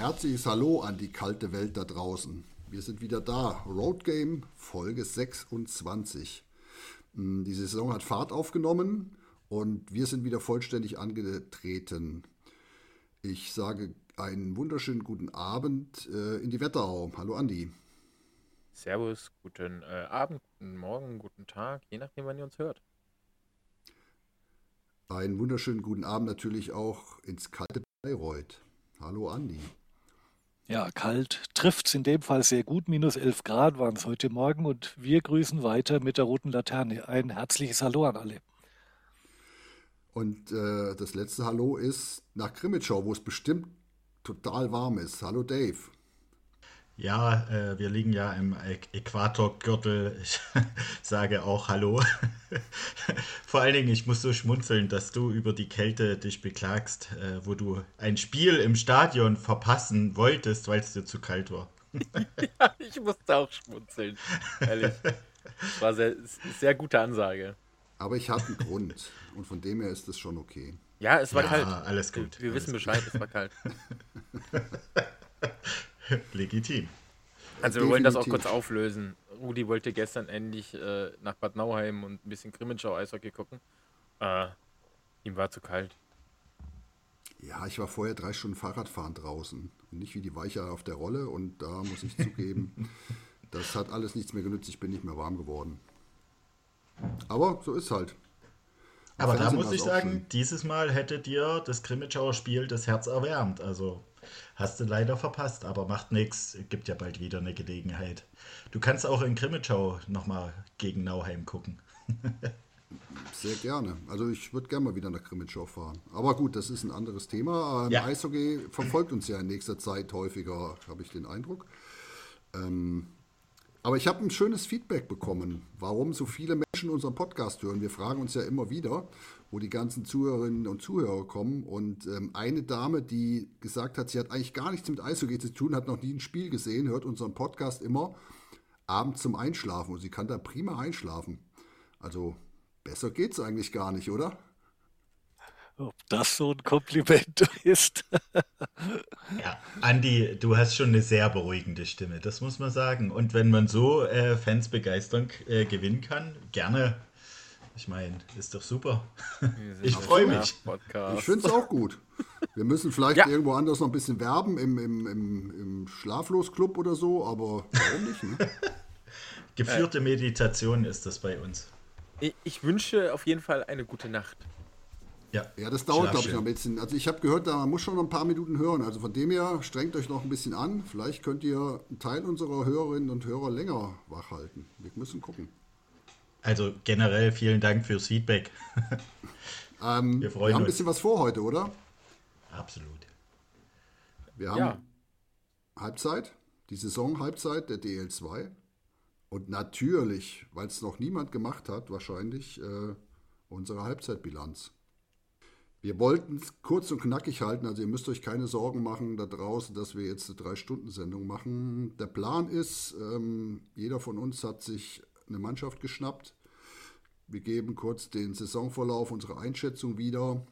herzliches Hallo an die kalte Welt da draußen. Wir sind wieder da. Road Game Folge 26. Hm, die Saison hat Fahrt aufgenommen und wir sind wieder vollständig angetreten. Ich sage einen wunderschönen guten Abend äh, in die Wetterau. Hallo Andi. Servus, guten äh, Abend, guten Morgen, guten Tag, je nachdem, wann ihr uns hört. Einen wunderschönen guten Abend natürlich auch ins kalte Bayreuth. Hallo Andi. Ja, kalt trifft es in dem Fall sehr gut. Minus 11 Grad waren es heute Morgen und wir grüßen weiter mit der roten Laterne. Ein herzliches Hallo an alle. Und äh, das letzte Hallo ist nach Krimitschau, wo es bestimmt total warm ist. Hallo Dave. Ja, äh, wir liegen ja im Äquatorgürtel. Ich sage auch Hallo. Vor allen Dingen, ich muss so schmunzeln, dass du über die Kälte dich beklagst, äh, wo du ein Spiel im Stadion verpassen wolltest, weil es dir zu kalt war. ja, ich musste auch schmunzeln. Ehrlich. Das war sehr, sehr gute Ansage. Aber ich hatte einen Grund. Und von dem her ist es schon okay. Ja, es war ja, kalt. Alles gut. Wir, wir alles wissen gut. Bescheid, es war kalt. Legitim. Also wir wollen das auch kurz auflösen. Rudi wollte gestern endlich äh, nach Bad Nauheim und ein bisschen Grimmenschau Eishockey gucken. Äh, ihm war zu kalt. Ja, ich war vorher drei Stunden Fahrradfahren draußen. Und nicht wie die Weicher auf der Rolle. Und da muss ich zugeben, das hat alles nichts mehr genützt. Ich bin nicht mehr warm geworden. Aber so ist halt. Aber da Fernsehen muss war's ich sagen, schön. dieses Mal hätte dir das Grimmitschauer Spiel das Herz erwärmt. Also hast du leider verpasst, aber macht nichts. Gibt ja bald wieder eine Gelegenheit. Du kannst auch in Grimmitschau nochmal gegen Nauheim gucken. Sehr gerne. Also ich würde gerne mal wieder nach Krimitschau fahren. Aber gut, das ist ein anderes Thema. Ähm, Ja. Eishockey verfolgt uns ja in nächster Zeit häufiger, habe ich den Eindruck. Ähm, aber ich habe ein schönes Feedback bekommen, warum so viele Menschen unseren Podcast hören. Wir fragen uns ja immer wieder, wo die ganzen Zuhörerinnen und Zuhörer kommen. Und ähm, eine Dame, die gesagt hat, sie hat eigentlich gar nichts mit Eishockey zu tun, hat noch nie ein Spiel gesehen, hört unseren Podcast immer abends zum Einschlafen und sie kann da prima einschlafen. Also besser geht's eigentlich gar nicht, oder? Ob das so ein Kompliment ist? Ja, Andi, du hast schon eine sehr beruhigende Stimme, das muss man sagen. Und wenn man so äh, Fans begeistern äh, gewinnen kann, gerne. Ich meine, ist doch super. Ich auf freu dem mich. Podcast. Ich finde es auch gut. Wir müssen vielleicht Ja. irgendwo anders noch ein bisschen werben, im, im, im, im Schlaflosclub oder so, aber warum nicht? Ne? Geführte Meditation ist das bei uns. Ich, ich wünsche auf jeden Fall eine gute Nacht. Ja, Ja, das dauert, glaube ich, noch ein bisschen. Also ich habe gehört, da muss schon noch ein paar Minuten hören. Also von dem her, strengt euch noch ein bisschen an. Vielleicht könnt ihr einen Teil unserer Hörerinnen und Hörer länger wach halten. Wir müssen gucken. Also generell vielen Dank fürs Feedback. Ähm, Wir wir, freuen haben ein bisschen was vor heute, oder? Absolut. Wir haben Ja. Halbzeit, die Saison-Halbzeit der DL2. Und natürlich, weil es noch niemand gemacht hat, wahrscheinlich äh, unsere Halbzeitbilanz. Wir wollten es kurz und knackig halten, also ihr müsst euch keine Sorgen machen da draußen, dass wir jetzt eine Drei-Stunden-Sendung machen. Der Plan ist, ähm, jeder von uns hat sich eine Mannschaft geschnappt. Wir geben kurz den Saisonverlauf, unsere Einschätzung wieder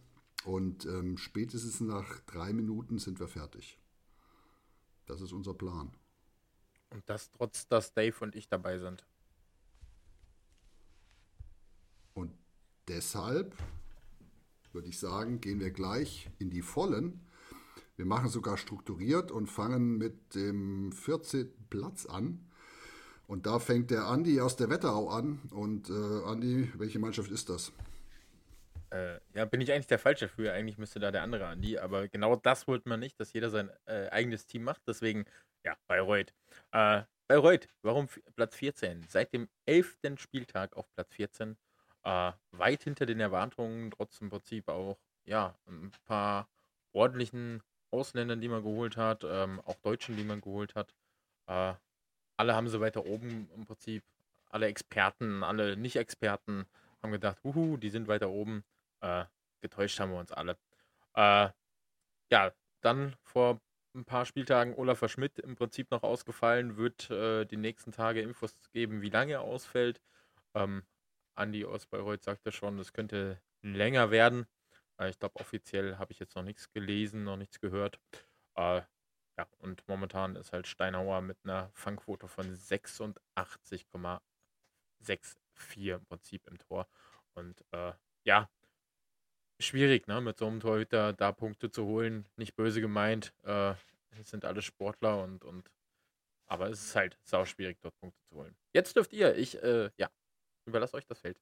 und ähm, spätestens nach drei Minuten sind wir fertig. Das ist unser Plan. Und das trotz, dass Dave und ich dabei sind. Und deshalb würde ich sagen, gehen wir gleich in die Vollen. Wir machen sogar strukturiert und fangen mit dem 14. Platz an. Und da fängt der Andi aus der Wetterau an. Und äh, Andi, welche Mannschaft ist das? Äh, ja, bin ich eigentlich der Falsche für. Eigentlich müsste da der andere Andi. Aber genau das wollte man nicht, dass jeder sein äh, eigenes Team macht. Deswegen, ja, Bayreuth. Äh, Bayreuth, warum Platz 14? Seit dem 11. Spieltag auf Platz 14. Äh, weit hinter den Erwartungen, trotz im Prinzip auch, ja, ein paar ordentlichen Ausländern, die man geholt hat, ähm, auch Deutschen, die man geholt hat. Alle haben sie weiter oben im Prinzip. Alle Experten, alle Nicht-Experten haben gedacht, huhu, die sind weiter oben. Äh, getäuscht haben wir uns alle. Äh, ja, dann vor ein paar Spieltagen Olaf Schmidt im Prinzip noch ausgefallen, wird äh, die nächsten Tage Infos geben, wie lange er ausfällt. Ähm, Andi aus Bayreuth sagte schon, es könnte länger werden. Äh, ich glaube, offiziell habe ich jetzt noch nichts gelesen, noch nichts gehört. Äh, ja, und momentan ist halt Steinhauer mit einer Fangquote von 86,64 im Prinzip im Tor. Und äh, ja, schwierig, ne, mit so einem Torhüter da Punkte zu holen. Nicht böse gemeint. Äh, es sind alle Sportler und, und aber es ist halt sau schwierig, dort Punkte zu holen. Jetzt dürft ihr, ich, äh, ja, überlasse euch das Feld.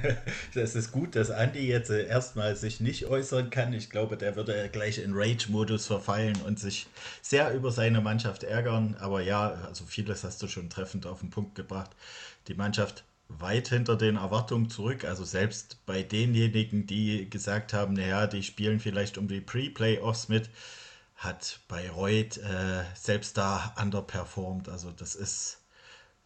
das ist gut, dass Andi jetzt äh, erstmal sich nicht äußern kann. Ich glaube, der würde gleich in Rage-Modus verfallen und sich sehr über seine Mannschaft ärgern. Aber ja, also vieles hast du schon treffend auf den Punkt gebracht. Die Mannschaft weit hinter den Erwartungen zurück. Also selbst bei denjenigen, die gesagt haben, naja, die spielen vielleicht um die Pre-Playoffs mit, hat Bayreuth äh, selbst da underperformed. Also das ist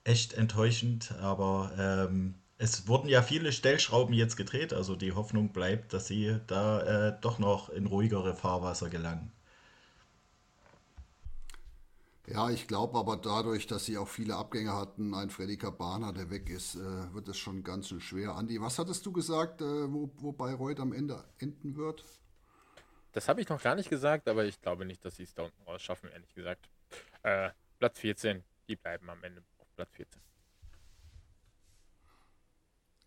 echt enttäuschend, aber ähm, es wurden ja viele Stellschrauben jetzt gedreht, also die Hoffnung bleibt, dass sie da äh, doch noch in ruhigere Fahrwasser gelangen. Ja, ich glaube aber dadurch, dass sie auch viele Abgänge hatten, ein Freddy Cabana, der weg ist, äh, wird es schon ganz schön schwer. Andi, was hattest du gesagt, äh, wo, wo Bayreuth am Ende enden wird? Das habe ich noch gar nicht gesagt, aber ich glaube nicht, dass sie es da unten raus schaffen, ehrlich gesagt. Äh, Platz 14, die bleiben am Ende auf Platz 14.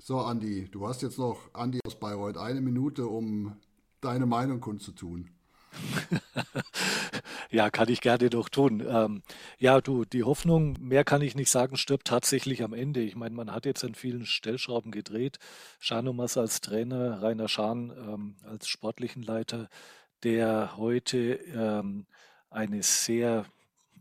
So, Andi, du hast jetzt noch, Andi aus Bayreuth, eine Minute, um deine Meinung kundzutun. ja, kann ich gerne doch tun. Ähm, ja, du, die Hoffnung, mehr kann ich nicht sagen, stirbt tatsächlich am Ende. Ich meine, man hat jetzt an vielen Stellschrauben gedreht. Schanumas als Trainer, Rainer Schahn ähm, als sportlichen Leiter, der heute ähm, eine sehr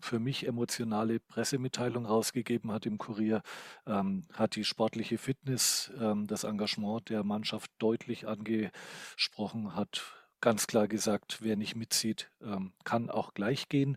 für mich emotionale Pressemitteilung rausgegeben hat im Kurier, ähm, hat die sportliche Fitness, ähm, das Engagement der Mannschaft deutlich angesprochen, hat ganz klar gesagt, wer nicht mitzieht, ähm, kann auch gleich gehen.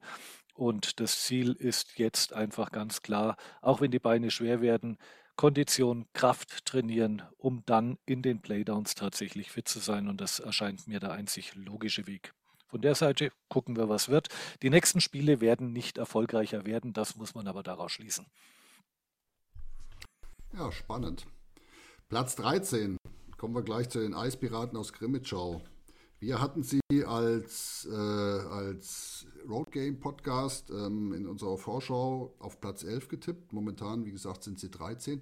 Und das Ziel ist jetzt einfach ganz klar, auch wenn die Beine schwer werden, Kondition, Kraft trainieren, um dann in den Playdowns tatsächlich fit zu sein. Und das erscheint mir der einzig logische Weg. Von der Seite gucken wir, was wird. Die nächsten Spiele werden nicht erfolgreicher werden, das muss man aber daraus schließen. Ja, spannend. Platz 13. Kommen wir gleich zu den Eispiraten aus Grimmitschau. Wir hatten sie als, äh, als Road Game Podcast ähm, in unserer Vorschau auf Platz 11 getippt. Momentan, wie gesagt, sind sie 13.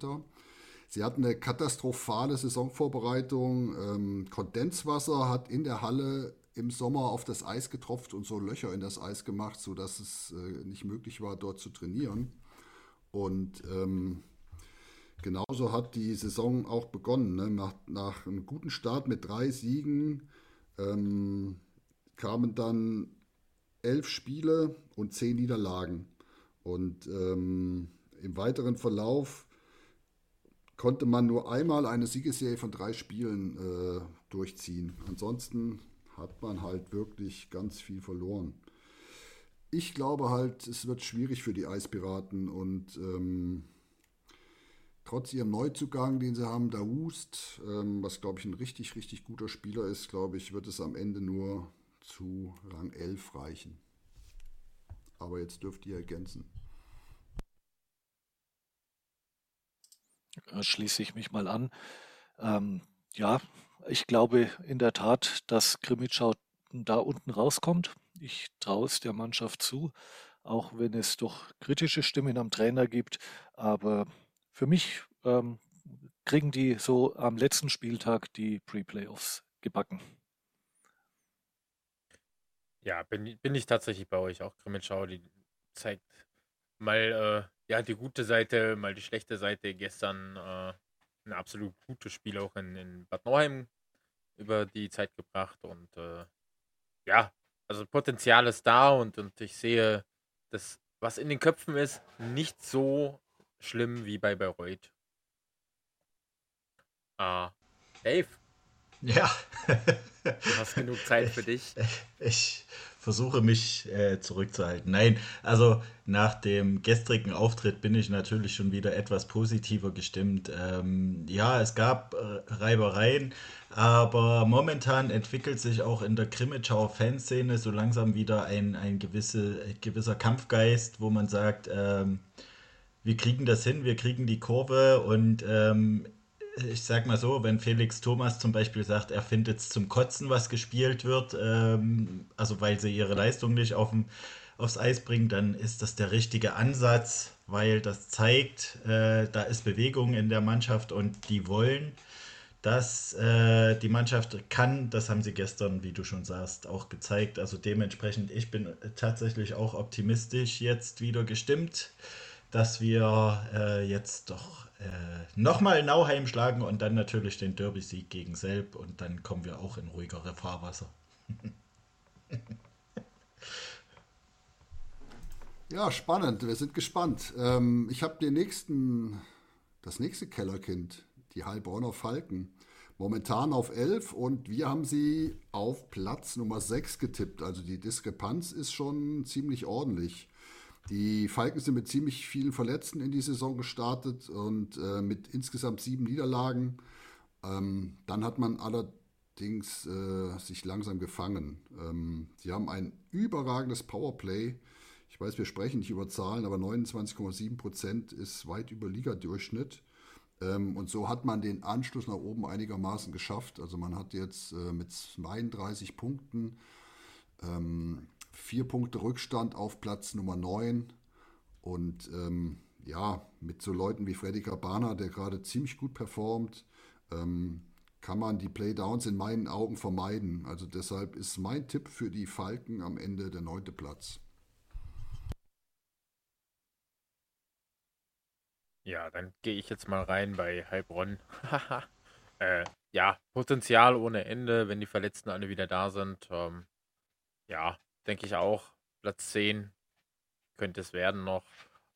Sie hatten eine katastrophale Saisonvorbereitung. Ähm, Kondenswasser hat in der Halle im Sommer auf das Eis getropft und so Löcher in das Eis gemacht, sodass es äh, nicht möglich war, dort zu trainieren. Und ähm, genauso hat die Saison auch begonnen. Ne? Nach, nach, einem guten Start mit drei Siegen ähm, kamen dann elf Spiele und zehn Niederlagen. Und ähm, im weiteren Verlauf konnte man nur einmal eine Siegesserie von drei Spielen äh, durchziehen. Ansonsten hat man halt wirklich ganz viel verloren. Ich glaube halt, es wird schwierig für die Eispiraten und ähm, trotz ihrem Neuzugang, den sie haben, Daoust, ähm, was glaube ich ein richtig, richtig guter Spieler ist, glaube ich, wird es am Ende nur zu Rang 11 reichen. Aber jetzt dürft ihr ergänzen. Schließe ich mich mal an. Ähm, ja, ich glaube in der Tat, dass Krimitschau da unten rauskommt. Ich traue es der Mannschaft zu, auch wenn es doch kritische Stimmen am Trainer gibt. Aber für mich ähm, kriegen die so am letzten Spieltag die Pre-Playoffs gebacken. Ja, bin, bin ich tatsächlich bei euch. Auch Krimitschau, die zeigt mal äh, ja, die gute Seite, mal die schlechte Seite. Gestern äh, ein absolut gutes Spiel auch in, in Bad Nauheim über die Zeit gebracht und äh, ja, also Potenzial ist da und, und ich sehe, dass was in den Köpfen ist, nicht so schlimm wie bei Bayreuth. Ah, Dave. Ja. du hast genug Zeit für dich. Ich, versuche mich äh, zurückzuhalten. Nein, also nach dem gestrigen Auftritt bin ich natürlich schon wieder etwas positiver gestimmt. Ähm, ja, es gab äh, Reibereien, aber momentan entwickelt sich auch in der Krimitschauer Fanszene so langsam wieder ein, ein gewisse, gewisser Kampfgeist, wo man sagt, ähm, wir kriegen das hin, wir kriegen die Kurve und ähm, ich sag mal so, wenn Felix Thomas zum Beispiel sagt, er findet es zum Kotzen, was gespielt wird, ähm, also weil sie ihre Leistung nicht auf dem, aufs Eis bringen, dann ist das der richtige Ansatz, weil das zeigt, äh, da ist Bewegung in der Mannschaft und die wollen, dass äh, die Mannschaft kann. Das haben sie gestern, wie du schon sagst, auch gezeigt. Also dementsprechend, ich bin tatsächlich auch optimistisch jetzt wieder gestimmt, dass wir äh, jetzt doch äh, nochmal Nauheim schlagen und dann natürlich den Derby-Sieg gegen Selb und dann kommen wir auch in ruhigere Fahrwasser. ja, spannend. Wir sind gespannt. Ähm, ich habe den nächsten, das nächste Kellerkind, die Heilbronner Falken. Momentan auf 11 und wir haben sie auf Platz Nummer 6 getippt. Also die Diskrepanz ist schon ziemlich ordentlich. Die Falken sind mit ziemlich vielen Verletzten in die Saison gestartet und äh, mit insgesamt sieben Niederlagen. Ähm, dann hat man allerdings äh, sich langsam gefangen. Ähm, sie haben ein überragendes Powerplay. Ich weiß, wir sprechen nicht über Zahlen, aber 29,7 Prozent ist weit über Ligadurchschnitt. Ähm, und so hat man den Anschluss nach oben einigermaßen geschafft. Also man hat jetzt äh, mit 32 Punkten ähm, vier Punkte Rückstand auf Platz Nummer 9. Und ähm, ja, mit so Leuten wie Freddy Cabana, der gerade ziemlich gut performt, ähm, kann man die Playdowns in meinen Augen vermeiden. Also deshalb ist mein Tipp für die Falken am Ende der neunte Platz. Ja, dann gehe ich jetzt mal rein bei Heilbronn. äh, ja, Potenzial ohne Ende, wenn die Verletzten alle wieder da sind. Ähm, ja, denke ich auch. Platz 10 könnte es werden noch.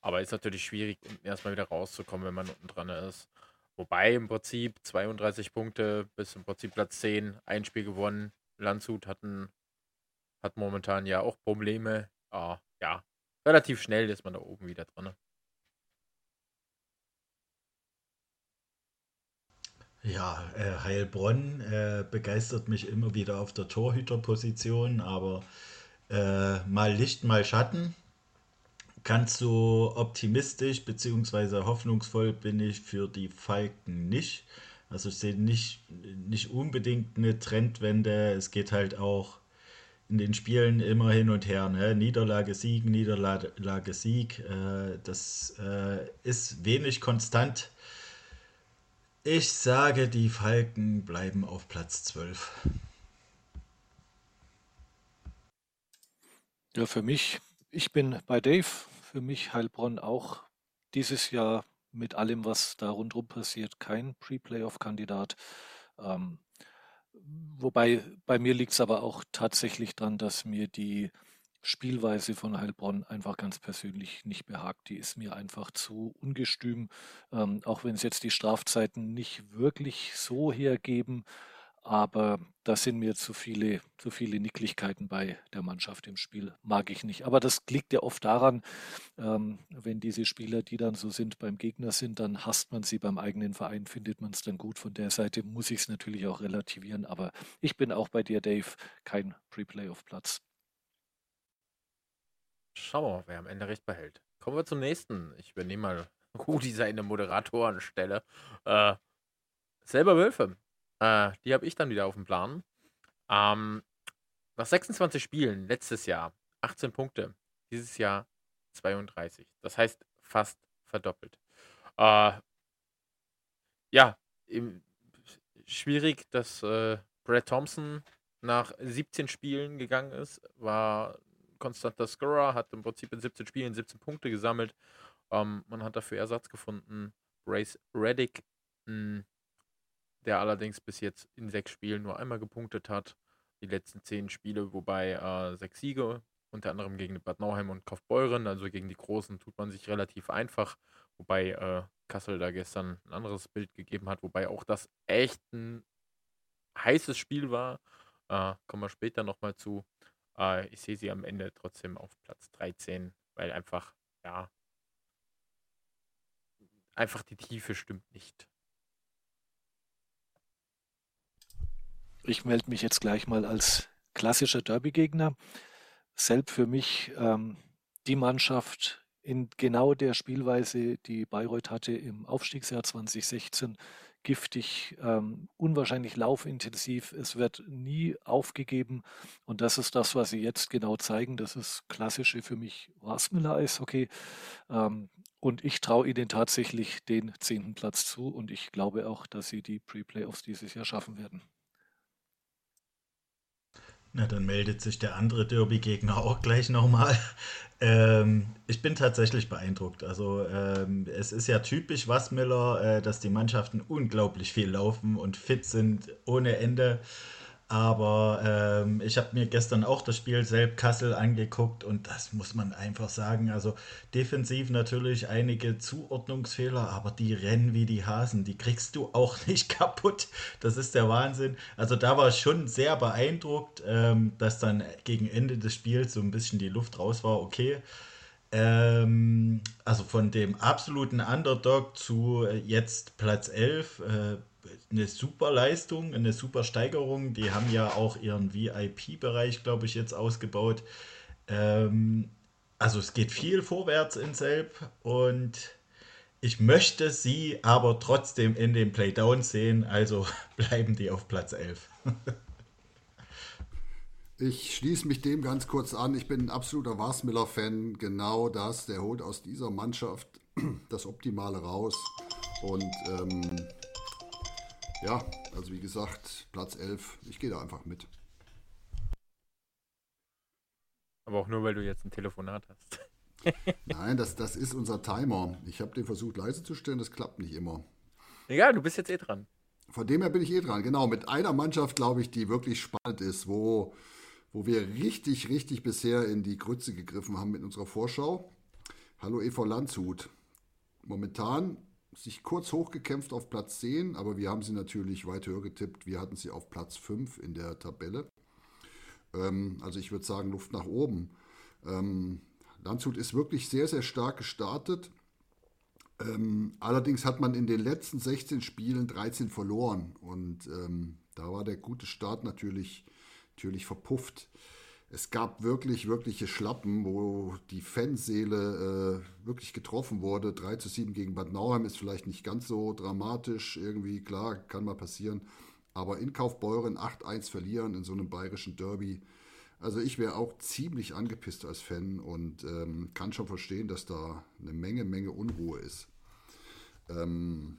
Aber ist natürlich schwierig, erstmal wieder rauszukommen, wenn man unten dran ist. Wobei im Prinzip 32 Punkte bis im Prinzip Platz 10, ein Spiel gewonnen. Landshut hatten, hat momentan ja auch Probleme. Ah, ja, relativ schnell ist man da oben wieder dran. Ja, äh, Heilbronn äh, begeistert mich immer wieder auf der Torhüterposition, aber äh, mal Licht, mal Schatten. Ganz so optimistisch bzw. hoffnungsvoll bin ich für die Falken nicht. Also ich sehe nicht, nicht unbedingt eine Trendwende. Es geht halt auch in den Spielen immer hin und her. Ne? Niederlage, Sieg, Niederlage, Sieg. Äh, das äh, ist wenig konstant. Ich sage, die Falken bleiben auf Platz 12. Ja, für mich, ich bin bei Dave, für mich Heilbronn auch dieses Jahr mit allem, was da rundherum passiert, kein Pre-Playoff-Kandidat. Ähm, wobei bei mir liegt es aber auch tatsächlich daran, dass mir die Spielweise von Heilbronn einfach ganz persönlich nicht behagt. Die ist mir einfach zu ungestüm, ähm, auch wenn es jetzt die Strafzeiten nicht wirklich so hergeben. Aber da sind mir zu viele, zu viele Nicklichkeiten bei der Mannschaft im Spiel. Mag ich nicht. Aber das liegt ja oft daran, ähm, wenn diese Spieler, die dann so sind, beim Gegner sind, dann hasst man sie beim eigenen Verein, findet man es dann gut. Von der Seite muss ich es natürlich auch relativieren. Aber ich bin auch bei dir, Dave, kein Pre-Playoff-Platz. Schauen wir mal, wer am Ende recht behält. Kommen wir zum nächsten. Ich übernehme mal Rudi seine Moderatorenstelle. Äh, selber Wölfe. Äh, die habe ich dann wieder auf dem Plan. Ähm, nach 26 Spielen letztes Jahr 18 Punkte, dieses Jahr 32. Das heißt fast verdoppelt. Äh, ja, im, schwierig, dass äh, Brad Thompson nach 17 Spielen gegangen ist, war konstanter Scorer, hat im Prinzip in 17 Spielen 17 Punkte gesammelt. Ähm, man hat dafür Ersatz gefunden. Brace Reddick mh, hm, der allerdings bis jetzt in sechs Spielen nur einmal gepunktet hat. Die letzten zehn Spiele, wobei äh, sechs Siege, unter anderem gegen Bad Nauheim und Kaufbeuren, also gegen die Großen, tut man sich relativ einfach. Wobei äh, Kassel da gestern ein anderes Bild gegeben hat, wobei auch das echt ein heißes Spiel war. Äh, kommen wir später nochmal zu. Äh, ich sehe sie am Ende trotzdem auf Platz 13, weil einfach, ja, einfach die Tiefe stimmt nicht. Ich melde mich jetzt gleich mal als klassischer Derby-Gegner. Selb für mich ähm, die Mannschaft in genau der Spielweise, die Bayreuth hatte im Aufstiegsjahr 2016 giftig, ähm, unwahrscheinlich laufintensiv. Es wird nie aufgegeben. Und das ist das, was sie jetzt genau zeigen. Das ist klassische für mich Rasmüller-Eishockey. Ähm, und ich traue ihnen tatsächlich den zehnten Platz zu. Und ich glaube auch, dass sie die Pre-Playoffs dieses Jahr schaffen werden. Na, dann meldet sich der andere Derby-Gegner auch gleich nochmal. Ähm, ich bin tatsächlich beeindruckt. Also ähm, es ist ja typisch Wassmiller, äh, dass die Mannschaften unglaublich viel laufen und fit sind ohne Ende. Aber ähm, ich habe mir gestern auch das Spiel selbst Kassel angeguckt und das muss man einfach sagen. Also defensiv natürlich einige Zuordnungsfehler, aber die rennen wie die Hasen. Die kriegst du auch nicht kaputt. Das ist der Wahnsinn. Also da war ich schon sehr beeindruckt, ähm, dass dann gegen Ende des Spiels so ein bisschen die Luft raus war. Okay. Ähm, also von dem absoluten Underdog zu äh, jetzt Platz 11. Äh, eine super Leistung, eine super Steigerung. Die haben ja auch ihren VIP-Bereich, glaube ich, jetzt ausgebaut. Ähm, also es geht viel vorwärts in Selb und ich möchte sie aber trotzdem in den Playdown sehen, also bleiben die auf Platz 11. ich schließe mich dem ganz kurz an. Ich bin ein absoluter Warsmiller-Fan. Genau das. Der holt aus dieser Mannschaft das Optimale raus. Und ähm, ja, also wie gesagt, Platz 11. Ich gehe da einfach mit. Aber auch nur, weil du jetzt ein Telefonat hast. Nein, das, das ist unser Timer. Ich habe den versucht leise zu stellen, das klappt nicht immer. Egal, du bist jetzt eh dran. Von dem her bin ich eh dran. Genau, mit einer Mannschaft, glaube ich, die wirklich spannend ist, wo, wo wir richtig, richtig bisher in die Grütze gegriffen haben mit unserer Vorschau. Hallo EV Landshut. Momentan sich kurz hochgekämpft auf Platz 10, aber wir haben sie natürlich weit höher getippt. Wir hatten sie auf Platz 5 in der Tabelle. Ähm, also ich würde sagen, Luft nach oben. Ähm, Landshut ist wirklich sehr, sehr stark gestartet. Ähm, allerdings hat man in den letzten 16 Spielen 13 verloren und ähm, da war der gute Start natürlich, natürlich verpufft es gab wirklich, wirkliche Schlappen, wo die Fanseele äh, wirklich getroffen wurde. 3 zu 7 gegen Bad Nauheim ist vielleicht nicht ganz so dramatisch. Irgendwie, klar, kann mal passieren. Aber in Kaufbeuren 8-1 verlieren in so einem bayerischen Derby. Also ich wäre auch ziemlich angepisst als Fan und ähm, kann schon verstehen, dass da eine Menge, Menge Unruhe ist. Ähm,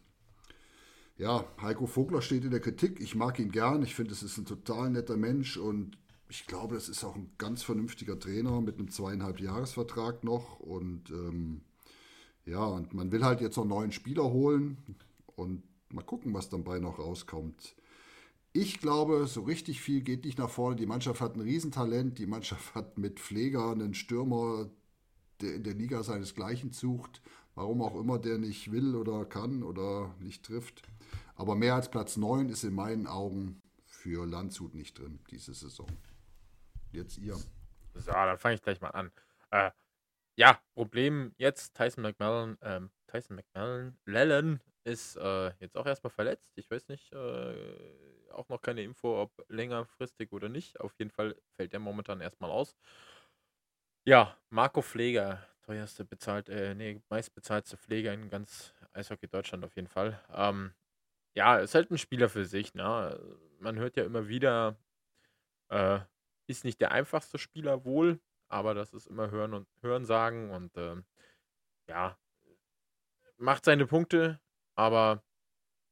ja, Heiko Vogler steht in der Kritik. Ich mag ihn gern. Ich finde, es ist ein total netter Mensch und ich glaube, das ist auch ein ganz vernünftiger Trainer mit einem zweieinhalb Jahresvertrag noch. Und ähm, ja, und man will halt jetzt noch neuen Spieler holen und mal gucken, was dann bei noch rauskommt. Ich glaube, so richtig viel geht nicht nach vorne. Die Mannschaft hat ein Riesentalent. Die Mannschaft hat mit Pfleger einen Stürmer, der in der Liga seinesgleichen sucht. Warum auch immer der nicht will oder kann oder nicht trifft. Aber mehr als Platz 9 ist in meinen Augen für Landshut nicht drin diese Saison. Jetzt ihr. So, dann fange ich gleich mal an. Äh, ja, Problem jetzt, Tyson McMillan, ähm, Tyson McMillan, Lellen ist äh, jetzt auch erstmal verletzt. Ich weiß nicht, äh, auch noch keine Info, ob längerfristig oder nicht. Auf jeden Fall fällt der momentan erstmal aus. Ja, Marco Pfleger, teuerste bezahlt, äh, nee, meistbezahlste Pfleger in ganz Eishockey Deutschland auf jeden Fall. Ähm, ja, ist halt ein Spieler für sich, ne? Man hört ja immer wieder, äh, ist nicht der einfachste Spieler wohl, aber das ist immer Hören und Hören sagen und äh, ja, macht seine Punkte, aber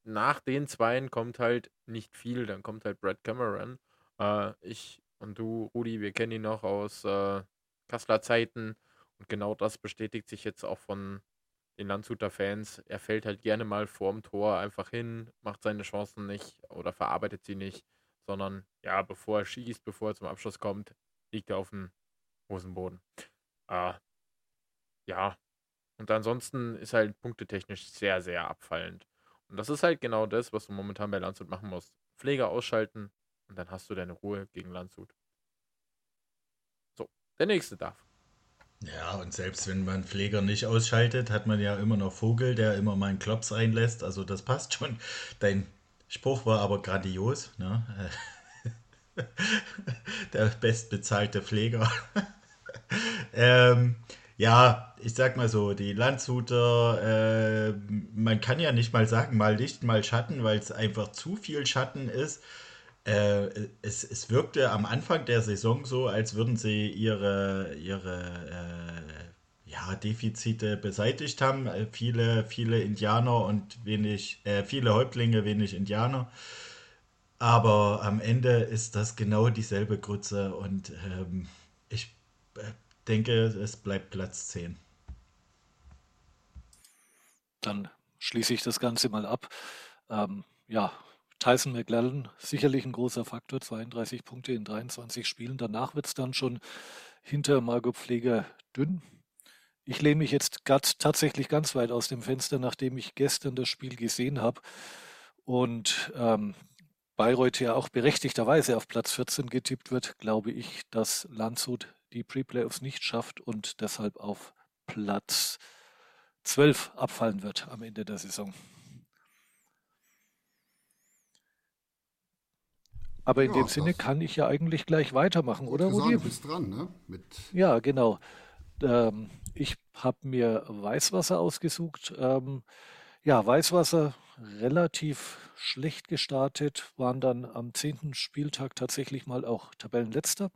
nach den Zweien kommt halt nicht viel. Dann kommt halt Brad Cameron. Äh, ich und du, Rudi, wir kennen ihn noch aus äh, Kasseler Zeiten und genau das bestätigt sich jetzt auch von den Landshuter Fans. Er fällt halt gerne mal vorm Tor einfach hin, macht seine Chancen nicht oder verarbeitet sie nicht sondern ja, bevor er schießt, bevor er zum Abschluss kommt, liegt er auf dem Hosenboden. Äh, ja, und ansonsten ist halt punktetechnisch sehr, sehr abfallend. Und das ist halt genau das, was du momentan bei Landshut machen musst. Pfleger ausschalten und dann hast du deine Ruhe gegen Landshut. So, der nächste darf. Ja, und selbst wenn man Pfleger nicht ausschaltet, hat man ja immer noch Vogel, der immer mal einen Klops reinlässt. Also das passt schon. Dein Spruch war aber grandios. Ne? Der bestbezahlte Pfleger. ähm, ja, ich sag mal so, die Landshuter, äh, man kann ja nicht mal sagen, mal Licht, mal Schatten, weil es einfach zu viel Schatten ist. Äh, es, es wirkte am Anfang der Saison so, als würden sie ihre, ihre äh, ja, Defizite beseitigt haben. Äh, viele, viele Indianer und wenig, äh, viele Häuptlinge, wenig Indianer. Aber am Ende ist das genau dieselbe Grütze und ähm, ich äh, denke, es bleibt Platz 10. Dann schließe ich das Ganze mal ab. Ähm, ja, Tyson McLellan, sicherlich ein großer Faktor, 32 Punkte in 23 Spielen. Danach wird es dann schon hinter Margot Pfleger dünn. Ich lehne mich jetzt grad, tatsächlich ganz weit aus dem Fenster, nachdem ich gestern das Spiel gesehen habe und ähm, Bayreuth ja auch berechtigterweise auf Platz 14 getippt wird, glaube ich, dass Landshut die Pre-Playoffs nicht schafft und deshalb auf Platz 12 abfallen wird am Ende der Saison. Aber in ja, dem Sinne kann ich ja eigentlich gleich weitermachen, oder Rudi? Du bist dran, ne? Mit ja, genau. Ähm, ich habe mir Weißwasser ausgesucht. Ähm, ja, Weißwasser relativ schlecht gestartet, waren dann am zehnten Spieltag tatsächlich mal auch Tabellenletzter.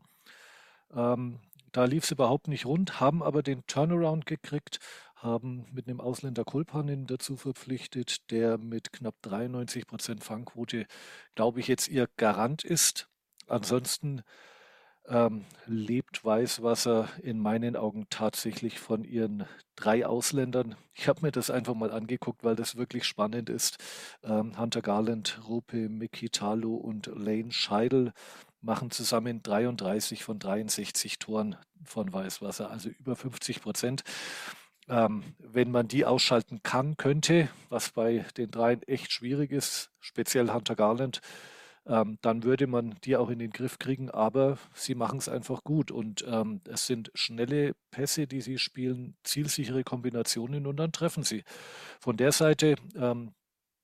Ähm, da lief es überhaupt nicht rund, haben aber den Turnaround gekriegt, haben mit einem Ausländer Kulpanin dazu verpflichtet, der mit knapp 93 Prozent Fangquote, glaube ich, jetzt ihr Garant ist. Ansonsten ähm, lebt Weißwasser in meinen Augen tatsächlich von ihren drei Ausländern. Ich habe mir das einfach mal angeguckt, weil das wirklich spannend ist. Ähm, Hunter Garland, Rupe Mikitalo und Lane Scheidel machen zusammen 33 von 63 Toren von Weißwasser, also über 50 Prozent. Ähm, wenn man die ausschalten kann, könnte, was bei den dreien echt schwierig ist, speziell Hunter Garland, ähm, dann würde man die auch in den Griff kriegen, aber sie machen es einfach gut und ähm, es sind schnelle Pässe, die sie spielen, zielsichere Kombinationen und dann treffen sie. Von der Seite ähm,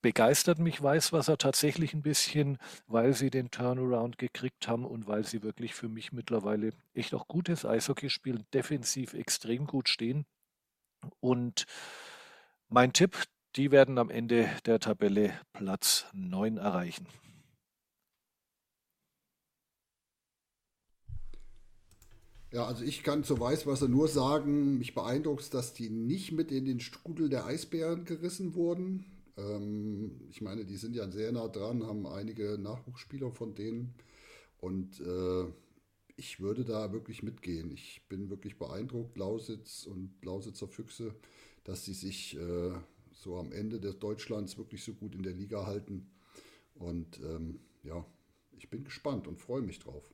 begeistert mich Weißwasser tatsächlich ein bisschen, weil sie den Turnaround gekriegt haben und weil sie wirklich für mich mittlerweile echt auch gutes Eishockey spielen, defensiv extrem gut stehen. Und mein Tipp, die werden am Ende der Tabelle Platz 9 erreichen. Ja, also ich kann zu Weißwasser nur sagen, mich beeindruckt, dass die nicht mit in den Strudel der Eisbären gerissen wurden. Ähm, ich meine, die sind ja sehr nah dran, haben einige Nachwuchsspieler von denen. Und äh, ich würde da wirklich mitgehen. Ich bin wirklich beeindruckt, Lausitz und Lausitzer Füchse, dass sie sich äh, so am Ende des Deutschlands wirklich so gut in der Liga halten. Und ähm, ja, ich bin gespannt und freue mich drauf.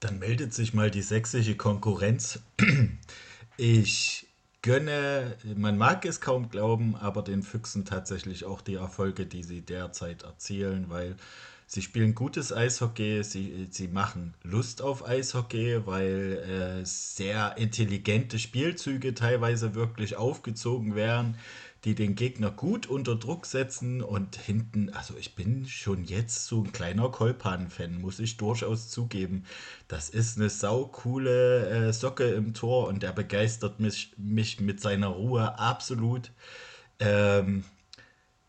Dann meldet sich mal die sächsische Konkurrenz. Ich gönne, man mag es kaum glauben, aber den Füchsen tatsächlich auch die Erfolge, die sie derzeit erzielen, weil Sie spielen gutes Eishockey, sie, sie machen Lust auf Eishockey, weil äh, sehr intelligente Spielzüge teilweise wirklich aufgezogen werden, die den Gegner gut unter Druck setzen und hinten, also ich bin schon jetzt so ein kleiner Kolpan-Fan, muss ich durchaus zugeben. Das ist eine saukoole äh, Socke im Tor und der begeistert mich, mich mit seiner Ruhe absolut. Ähm,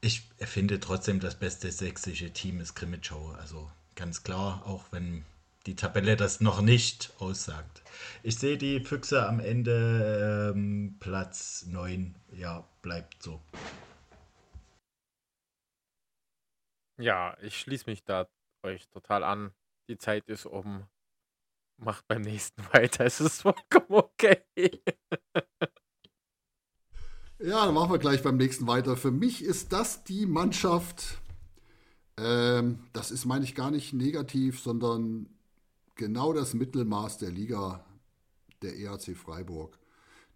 ich finde trotzdem, das beste sächsische Team ist Grimmitschau. Also ganz klar, auch wenn die Tabelle das noch nicht aussagt. Ich sehe die Füchse am Ende ähm, Platz 9. Ja, bleibt so. Ja, ich schließe mich da euch total an. Die Zeit ist um. Macht beim nächsten weiter. Es ist vollkommen okay. Ja, dann machen wir gleich beim nächsten weiter. Für mich ist das die Mannschaft, ähm, das ist, meine ich, gar nicht negativ, sondern genau das Mittelmaß der Liga der EAC Freiburg.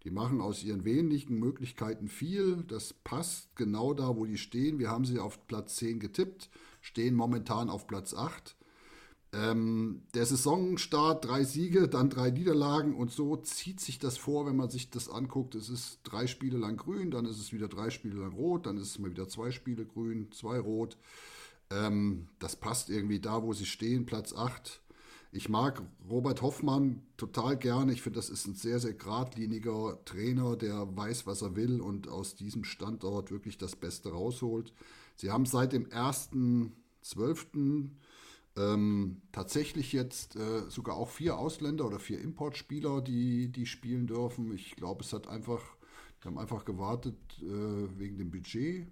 Die machen aus ihren wenigen Möglichkeiten viel. Das passt genau da, wo die stehen. Wir haben sie auf Platz 10 getippt, stehen momentan auf Platz 8. Ähm, der Saisonstart, drei Siege, dann drei Niederlagen und so zieht sich das vor, wenn man sich das anguckt. Es ist drei Spiele lang grün, dann ist es wieder drei Spiele lang rot, dann ist es mal wieder zwei Spiele grün, zwei rot. Ähm, das passt irgendwie da, wo sie stehen, Platz 8. ich mag Robert Hoffmann total gerne. Ich finde, das ist ein sehr, sehr geradliniger Trainer, der weiß, was er will und aus diesem Standort wirklich das Beste rausholt. Sie haben seit dem 1.12. Ähm, tatsächlich jetzt äh, sogar auch vier Ausländer oder vier Importspieler, die, die spielen dürfen. Ich glaube, es hat einfach, die haben einfach gewartet äh, wegen dem Budget.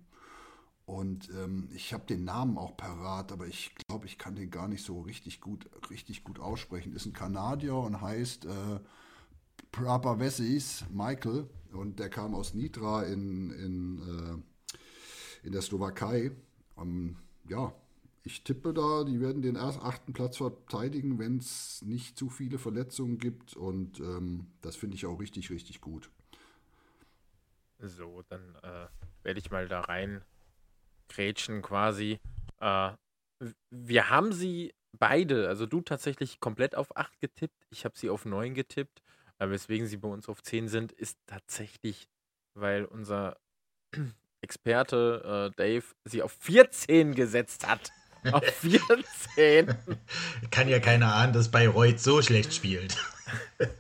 Und ähm, ich habe den Namen auch parat, aber ich glaube, ich kann den gar nicht so richtig gut, richtig gut aussprechen. Ist ein Kanadier und heißt äh, Prapavesis Michael und der kam aus Nitra in, in, äh, in der Slowakei. Um, ja, ich tippe da, die werden den ersten achten Platz verteidigen, wenn es nicht zu viele Verletzungen gibt und ähm, das finde ich auch richtig, richtig gut. So, dann äh, werde ich mal da rein Gretchen quasi. Äh, wir haben sie beide, also du tatsächlich komplett auf 8 getippt, ich habe sie auf 9 getippt. Äh, weswegen sie bei uns auf 10 sind, ist tatsächlich, weil unser Experte äh, Dave sie auf 14 gesetzt hat. Auf 14. Kann ja keiner ahnen, dass Bayreuth so schlecht spielt.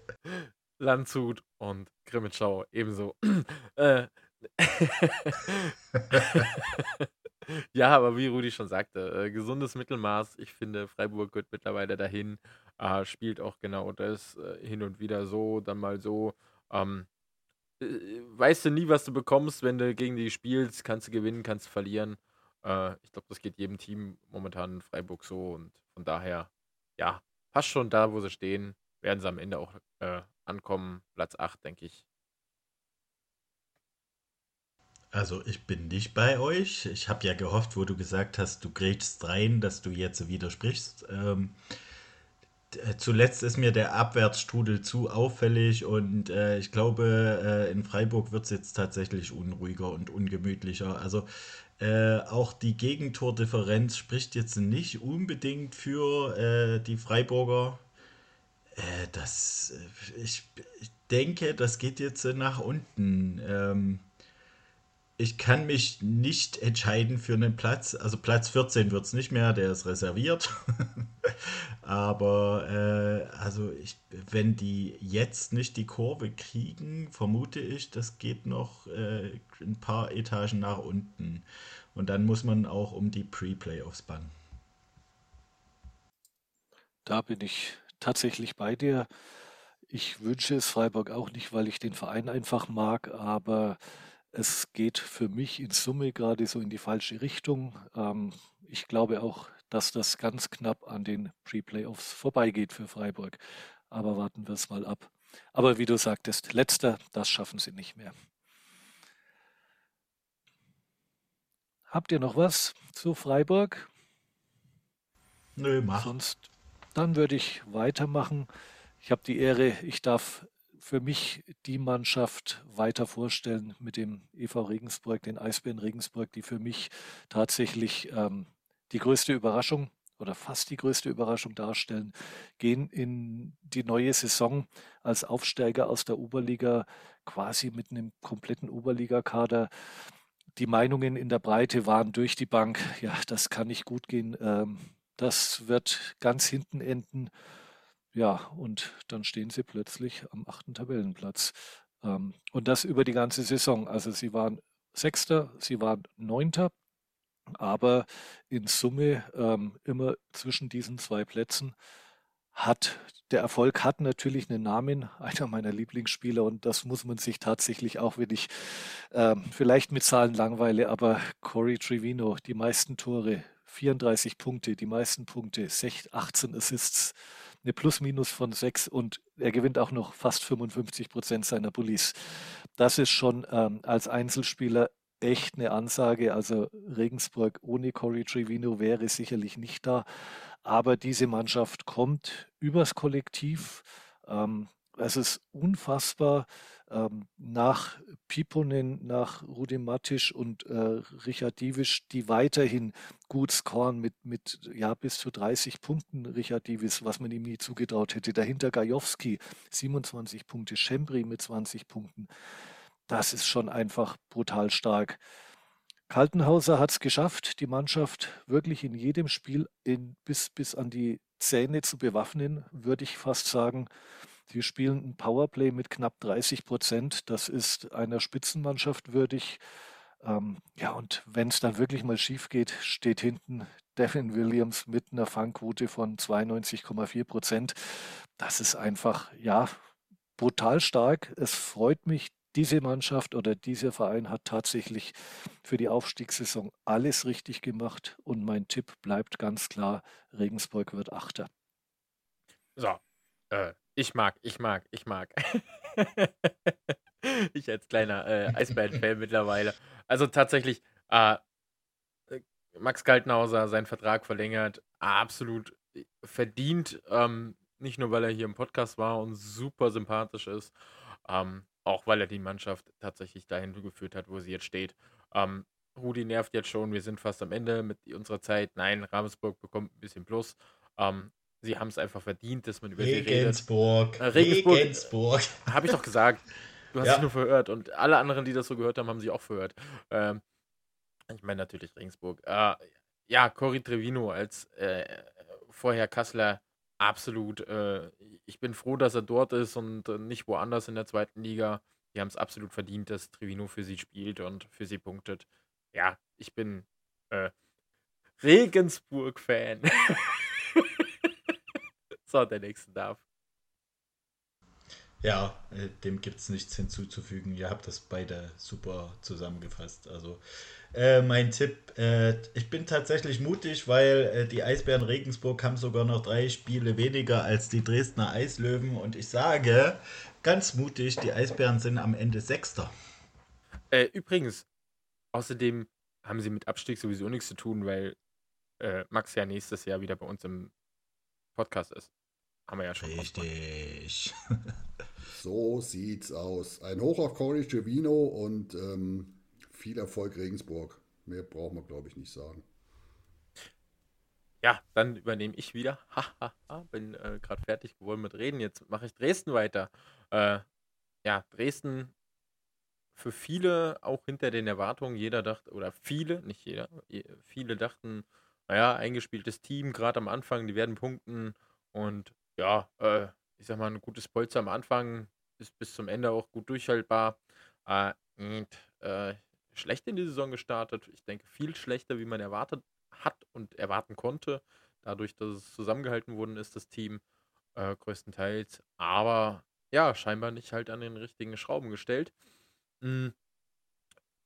Landshut und Grimmitschau ebenso. äh, ja, aber wie Rudi schon sagte, äh, gesundes Mittelmaß. Ich finde, Freiburg gehört mittlerweile dahin, äh, spielt auch genau das äh, hin und wieder so, dann mal so. Ähm, äh, weißt du nie, was du bekommst, wenn du gegen die spielst. Kannst du gewinnen, kannst du verlieren. Äh, ich glaube, das geht jedem Team momentan in Freiburg so und von daher, ja, fast schon da, wo sie stehen, werden sie am Ende auch äh, ankommen. Platz 8, denke ich. Also ich bin nicht bei euch. Ich habe ja gehofft, wo du gesagt hast, du grätschst rein, dass du jetzt widersprichst. Ähm, äh, zuletzt ist mir der Abwärtsstrudel zu auffällig und äh, ich glaube, äh, in Freiburg wird es jetzt tatsächlich unruhiger und ungemütlicher. Also äh, auch die Gegentordifferenz spricht jetzt nicht unbedingt für äh, die Freiburger. Äh, das, ich, ich denke, das geht jetzt nach unten. Ähm, ich kann mich nicht entscheiden für einen Platz. Also Platz 14 wird es nicht mehr, der ist reserviert. Aber äh, also ich, wenn die jetzt nicht die Kurve kriegen, vermute ich, das geht noch äh, ein paar Etagen nach unten. Und dann muss man auch um die Pre-Playoffs bannen. Da bin ich tatsächlich bei dir. Ich wünsche es Freiburg auch nicht, weil ich den Verein einfach mag, aber es geht für mich in Summe gerade so in die falsche Richtung. Ähm, ich glaube auch, dass das ganz knapp an den Pre-Playoffs vorbeigeht für Freiburg. Aber warten wir es mal ab. Aber wie du sagtest, letzter, das schaffen sie nicht mehr. Habt ihr noch was zu Freiburg? Nö, mach. Sonst, dann würde ich weitermachen. Ich habe die Ehre, ich darf für mich die Mannschaft weiter vorstellen mit dem EV Regensburg, den Eisbären Regensburg, die für mich tatsächlich ähm, die größte Überraschung oder fast die größte Überraschung darstellen, gehen in die neue Saison als Aufsteiger aus der Oberliga quasi mit einem kompletten Oberligakader. Die Meinungen in der Breite waren durch die Bank, ja, das kann nicht gut gehen. Ähm, das wird ganz hinten enden. Ja, und dann stehen sie plötzlich am achten Tabellenplatz. Ähm, und das über die ganze Saison. Also sie waren Sechster, sie waren Neunter, aber in Summe ähm, immer zwischen diesen zwei Plätzen hat der Erfolg hat natürlich einen Namen, einer meiner Lieblingsspieler und das muss man sich tatsächlich auch, wenn ich ähm, vielleicht mit Zahlen langweile, aber Corey Trevino, die meisten Tore, 34 Punkte, die meisten Punkte, 18 Assists, eine Plus-Minus von 6 und er gewinnt auch noch fast 55 Prozent seiner Bullies. Das ist schon ähm, als Einzelspieler echt eine Ansage. Also Regensburg ohne Corey Trevino wäre sicherlich nicht da. Aber diese Mannschaft kommt übers Kollektiv. Ähm, es ist unfassbar, ähm, nach Piponen, nach Rudi Mattisch und äh, Richard Diewisch, die weiterhin gut scoren mit, mit ja, bis zu 30 Punkten, Richard Diewisch, was man ihm nie zugetraut hätte. Dahinter Gajowski, 27 Punkte, Schembri mit 20 Punkten. Das ist schon einfach brutal stark. Kaltenhauser hat es geschafft, die Mannschaft wirklich in jedem Spiel in, bis, bis an die Zähne zu bewaffnen, würde ich fast sagen. Die spielen ein Powerplay mit knapp 30 Prozent. Das ist einer Spitzenmannschaft würdig. Ähm, ja, und wenn es dann wirklich mal schief geht, steht hinten Devin Williams mit einer Fangquote von 92,4 Prozent. Das ist einfach, ja, brutal stark. Es freut mich, diese Mannschaft oder dieser Verein hat tatsächlich für die Aufstiegssaison alles richtig gemacht und mein Tipp bleibt ganz klar, Regensburg wird Achter. So, äh, ich mag, ich mag, ich mag. ich als kleiner äh, Eisbären-Fan mittlerweile. Also tatsächlich, äh, Max Kaltenhauser seinen Vertrag verlängert, absolut verdient. Ähm, nicht nur, weil er hier im Podcast war und super sympathisch ist, ähm, auch weil er die Mannschaft tatsächlich dahin geführt hat, wo sie jetzt steht. Ähm, Rudi nervt jetzt schon, wir sind fast am Ende mit unserer Zeit. Nein, Ravensburg bekommt ein bisschen Plus. Ähm, sie haben es einfach verdient, dass man über Regensburg. sie redet. Äh, Regensburg. Regensburg. Habe ich doch gesagt. Du hast ja. dich nur verhört und alle anderen, die das so gehört haben, haben sich auch verhört. Ähm, ich meine natürlich Regensburg. Äh, ja, Cory Trevino als äh, vorher Kassler absolut. Äh, ich bin froh, dass er dort ist und äh, nicht woanders in der zweiten Liga. Die haben es absolut verdient, dass Trevino für sie spielt und für sie punktet. Ja, ich bin äh, Regensburg-Fan. so, der nächste darf. Ja, äh, dem gibt es nichts hinzuzufügen. Ihr habt das beide super zusammengefasst. Also äh, mein Tipp, äh, ich bin tatsächlich mutig, weil äh, die Eisbären Regensburg haben sogar noch drei Spiele weniger als die Dresdner Eislöwen. Und ich sage ganz mutig, die Eisbären sind am Ende Sechster. Äh, übrigens, außerdem haben sie mit Abstieg sowieso nichts zu tun, weil äh, Max ja nächstes Jahr wieder bei uns im Podcast ist. Haben wir ja schon. Richtig. so sieht's aus. Ein Hoch auf Cory Giovino und ähm, viel Erfolg Regensburg. Mehr brauchen wir, glaube ich, nicht sagen. Ja, dann übernehme ich wieder. Hahaha, bin äh, gerade fertig geworden mit Reden. Jetzt mache ich Dresden weiter. Äh, ja, Dresden für viele auch hinter den Erwartungen. Jeder dachte, oder viele, nicht jeder, viele dachten, naja, eingespieltes Team, gerade am Anfang, die werden punkten. Und ja, äh, ich sag mal, ein gutes Polster am Anfang ist bis zum Ende auch gut durchhaltbar. Äh, und, äh, schlecht in die Saison gestartet. Ich denke, viel schlechter, wie man erwartet hat und erwarten konnte. Dadurch, dass es zusammengehalten worden ist, das Team äh, größtenteils. Aber ja, scheinbar nicht halt an den richtigen Schrauben gestellt. Mhm.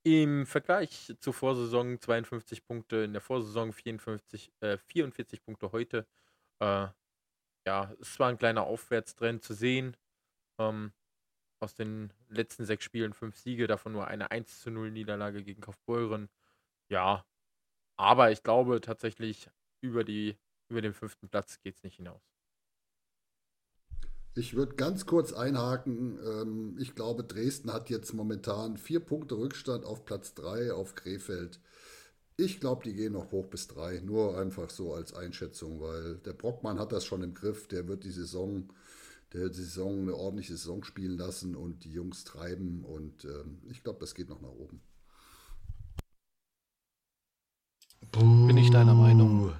Im Vergleich zur Vorsaison 52 Punkte, in der Vorsaison 54, äh, 44 Punkte heute. Äh, ja, es war ein kleiner Aufwärtstrend zu sehen. Ähm, aus den letzten sechs Spielen fünf Siege, davon nur eine 1 zu 0 Niederlage gegen Kaufbeuren. Ja, aber ich glaube tatsächlich, über, die, über den fünften Platz geht es nicht hinaus. Ich würde ganz kurz einhaken. Ähm, ich glaube, Dresden hat jetzt momentan vier Punkte Rückstand auf Platz 3 auf Krefeld. Ich glaube, die gehen noch hoch bis drei. Nur einfach so als Einschätzung, weil der Brockmann hat das schon im Griff. Der wird die Saison der Saison eine ordentliche Saison spielen lassen und die Jungs treiben. Und ähm, ich glaube, das geht noch nach oben. Bin ich deiner Meinung?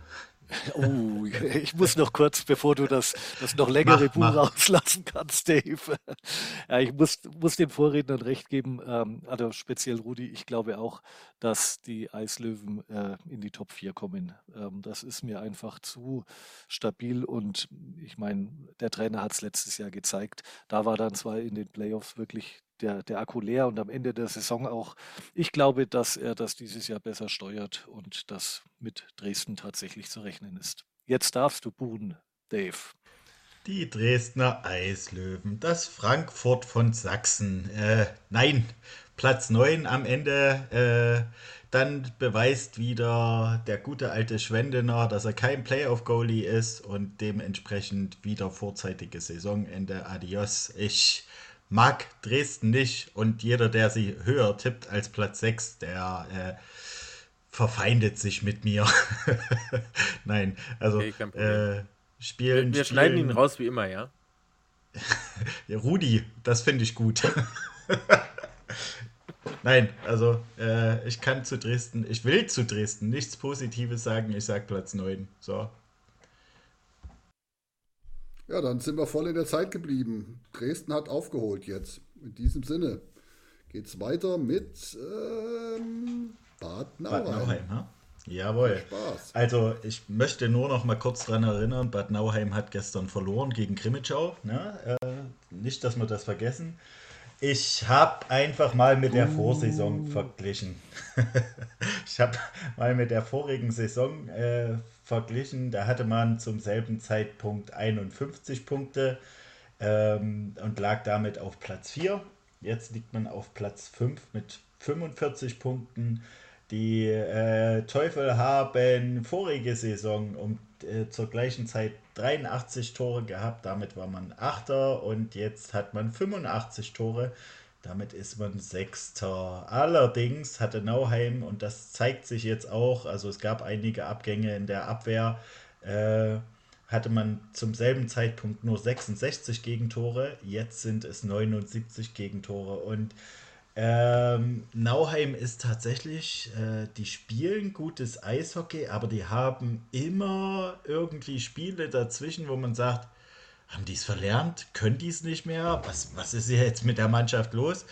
Oh, ich muss noch kurz, bevor du das, das noch längere mach, Buch mach. rauslassen kannst, Dave. Ja, ich muss, muss den Vorrednern recht geben, ähm, also speziell Rudi, ich glaube auch, dass die Eislöwen äh, in die Top 4 kommen. Ähm, das ist mir einfach zu stabil und ich meine, der Trainer hat es letztes Jahr gezeigt. Da war dann zwar in den Playoffs wirklich der, der Akku leer und am Ende der Saison auch. Ich glaube, dass er das dieses Jahr besser steuert und dass mit Dresden tatsächlich zu rechnen ist. Jetzt darfst du buhen, Dave. Die Dresdner Eislöwen, das Frankfurt von Sachsen. Äh, nein, Platz 9 am Ende. Äh, dann beweist wieder der gute alte Schwendener, dass er kein Playoff-Goalie ist und dementsprechend wieder vorzeitiges Saisonende. Adios. Ich mag Dresden nicht und jeder, der sie höher tippt als Platz 6, der äh, verfeindet sich mit mir. Nein, also okay, äh, spielen. Wir, wir spielen, schneiden ihn raus wie immer, ja? ja Rudi, das finde ich gut. Nein, also äh, ich kann zu Dresden, ich will zu Dresden nichts Positives sagen, ich sage Platz 9. So. Ja, dann sind wir voll in der Zeit geblieben. Dresden hat aufgeholt jetzt. In diesem Sinne geht es weiter mit ähm, Bad Nauheim. Bad Nauheim, ne? Jawohl. Spaß. Also ich möchte nur noch mal kurz daran erinnern, Bad Nauheim hat gestern verloren gegen Krimitschau. Ne? Äh, nicht, dass wir das vergessen. Ich habe einfach mal mit der Vorsaison uh. verglichen. ich habe mal mit der vorigen Saison äh, verglichen. Da hatte man zum selben Zeitpunkt 51 Punkte ähm, und lag damit auf Platz 4. Jetzt liegt man auf Platz 5 mit 45 Punkten. Die äh, Teufel haben vorige Saison um äh, zur gleichen Zeit 83 Tore gehabt. Damit war man Achter und jetzt hat man 85 Tore. Damit ist man Sechster. Allerdings hatte Nauheim, und das zeigt sich jetzt auch, also es gab einige Abgänge in der Abwehr, äh, hatte man zum selben Zeitpunkt nur 66 Gegentore. Jetzt sind es 79 Gegentore. Und ähm, Nauheim ist tatsächlich, äh, die spielen gutes Eishockey, aber die haben immer irgendwie Spiele dazwischen, wo man sagt, haben die es verlernt? Können die es nicht mehr? Was, was ist jetzt mit der Mannschaft los?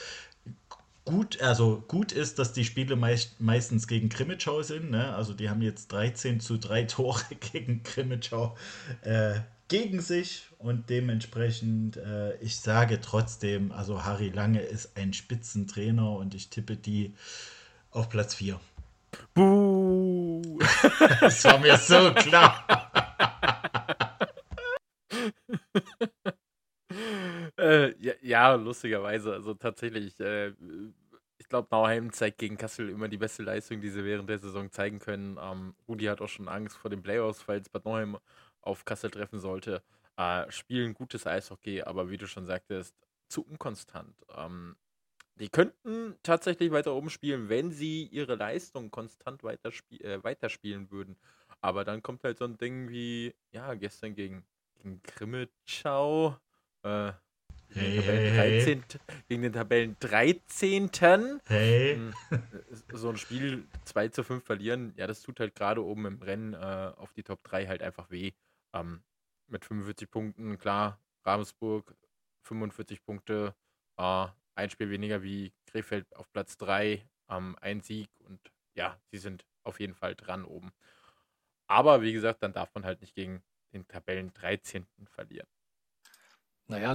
Gut, also gut ist, dass die Spiele meist, meistens gegen Krimitschau sind. Ne? Also die haben jetzt 13 zu 3 Tore gegen Krimitschau äh, gegen sich und dementsprechend, äh, ich sage trotzdem, also Harry Lange ist ein Spitzentrainer und ich tippe die auf Platz 4. Buh! das war mir so klar. äh, ja, lustigerweise, also tatsächlich, äh, ich glaube, Nauheim zeigt gegen Kassel immer die beste Leistung, die sie während der Saison zeigen können. Ähm, Rudi hat auch schon Angst vor den Playoffs, falls Bad Nauheim auf Kassel treffen sollte, äh, spielen gutes Eishockey, aber wie du schon sagtest, zu unkonstant. Ähm, die könnten tatsächlich weiter oben spielen, wenn sie ihre Leistung konstant weiterspie äh, weiterspielen würden. Aber dann kommt halt so ein Ding wie, ja, gestern gegen, gegen Grimmitschau, äh, Hey, hey, 13, gegen den Tabellen 13. Hey. Hm, so ein Spiel 2 zu 5 verlieren, ja, das tut halt gerade oben im Rennen äh, auf die Top 3 halt einfach weh. Ähm, mit 45 Punkten, klar, Ravensburg 45 Punkte, äh, ein Spiel weniger wie Krefeld auf Platz 3, ähm, ein Sieg und ja, sie sind auf jeden Fall dran oben. Aber wie gesagt, dann darf man halt nicht gegen den Tabellen 13. verlieren. Naja,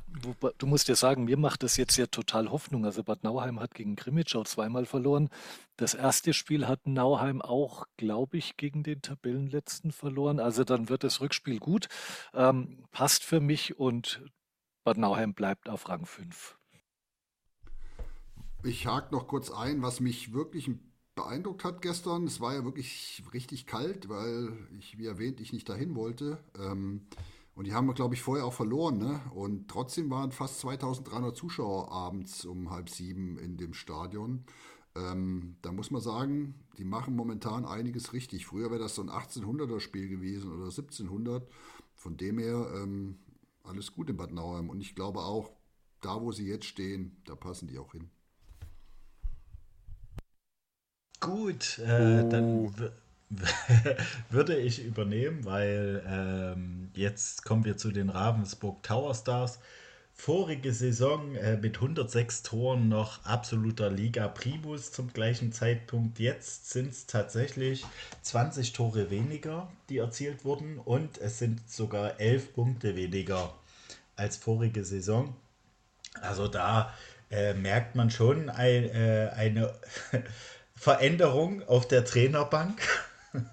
du, musst ja sagen, mir macht das jetzt ja total Hoffnung. Also Bad Nauheim hat gegen Grimmitschau zweimal verloren. Das erste Spiel hat Nauheim auch, glaube ich, gegen den Tabellenletzten verloren. Also dann wird das Rückspiel gut. Ähm, passt für mich und Bad Nauheim bleibt auf Rang 5. Ich hake noch kurz ein, was mich wirklich beeindruckt hat gestern. Es war ja wirklich richtig kalt, weil ich, wie erwähnt, ich nicht dahin wollte. Ähm, und die haben wir, glaube ich, vorher auch verloren. Ne? Und trotzdem waren fast 2300 Zuschauer abends um halb sieben in dem Stadion. Ähm, da muss man sagen, die machen momentan einiges richtig. Früher wäre das so ein 1800er Spiel gewesen oder 1700. Von dem her ähm, alles gut in Bad Nauheim. Und ich glaube auch, da wo sie jetzt stehen, da passen die auch hin. Gut, äh, dann würde ich übernehmen, weil ähm, jetzt kommen wir zu den Ravensburg Tower Stars. Vorige Saison äh, mit 106 Toren noch absoluter Liga Primus zum gleichen Zeitpunkt. Jetzt sind es tatsächlich 20 Tore weniger, die erzielt wurden und es sind sogar 11 Punkte weniger als vorige Saison. Also da äh, merkt man schon ein, äh, eine Veränderung auf der Trainerbank.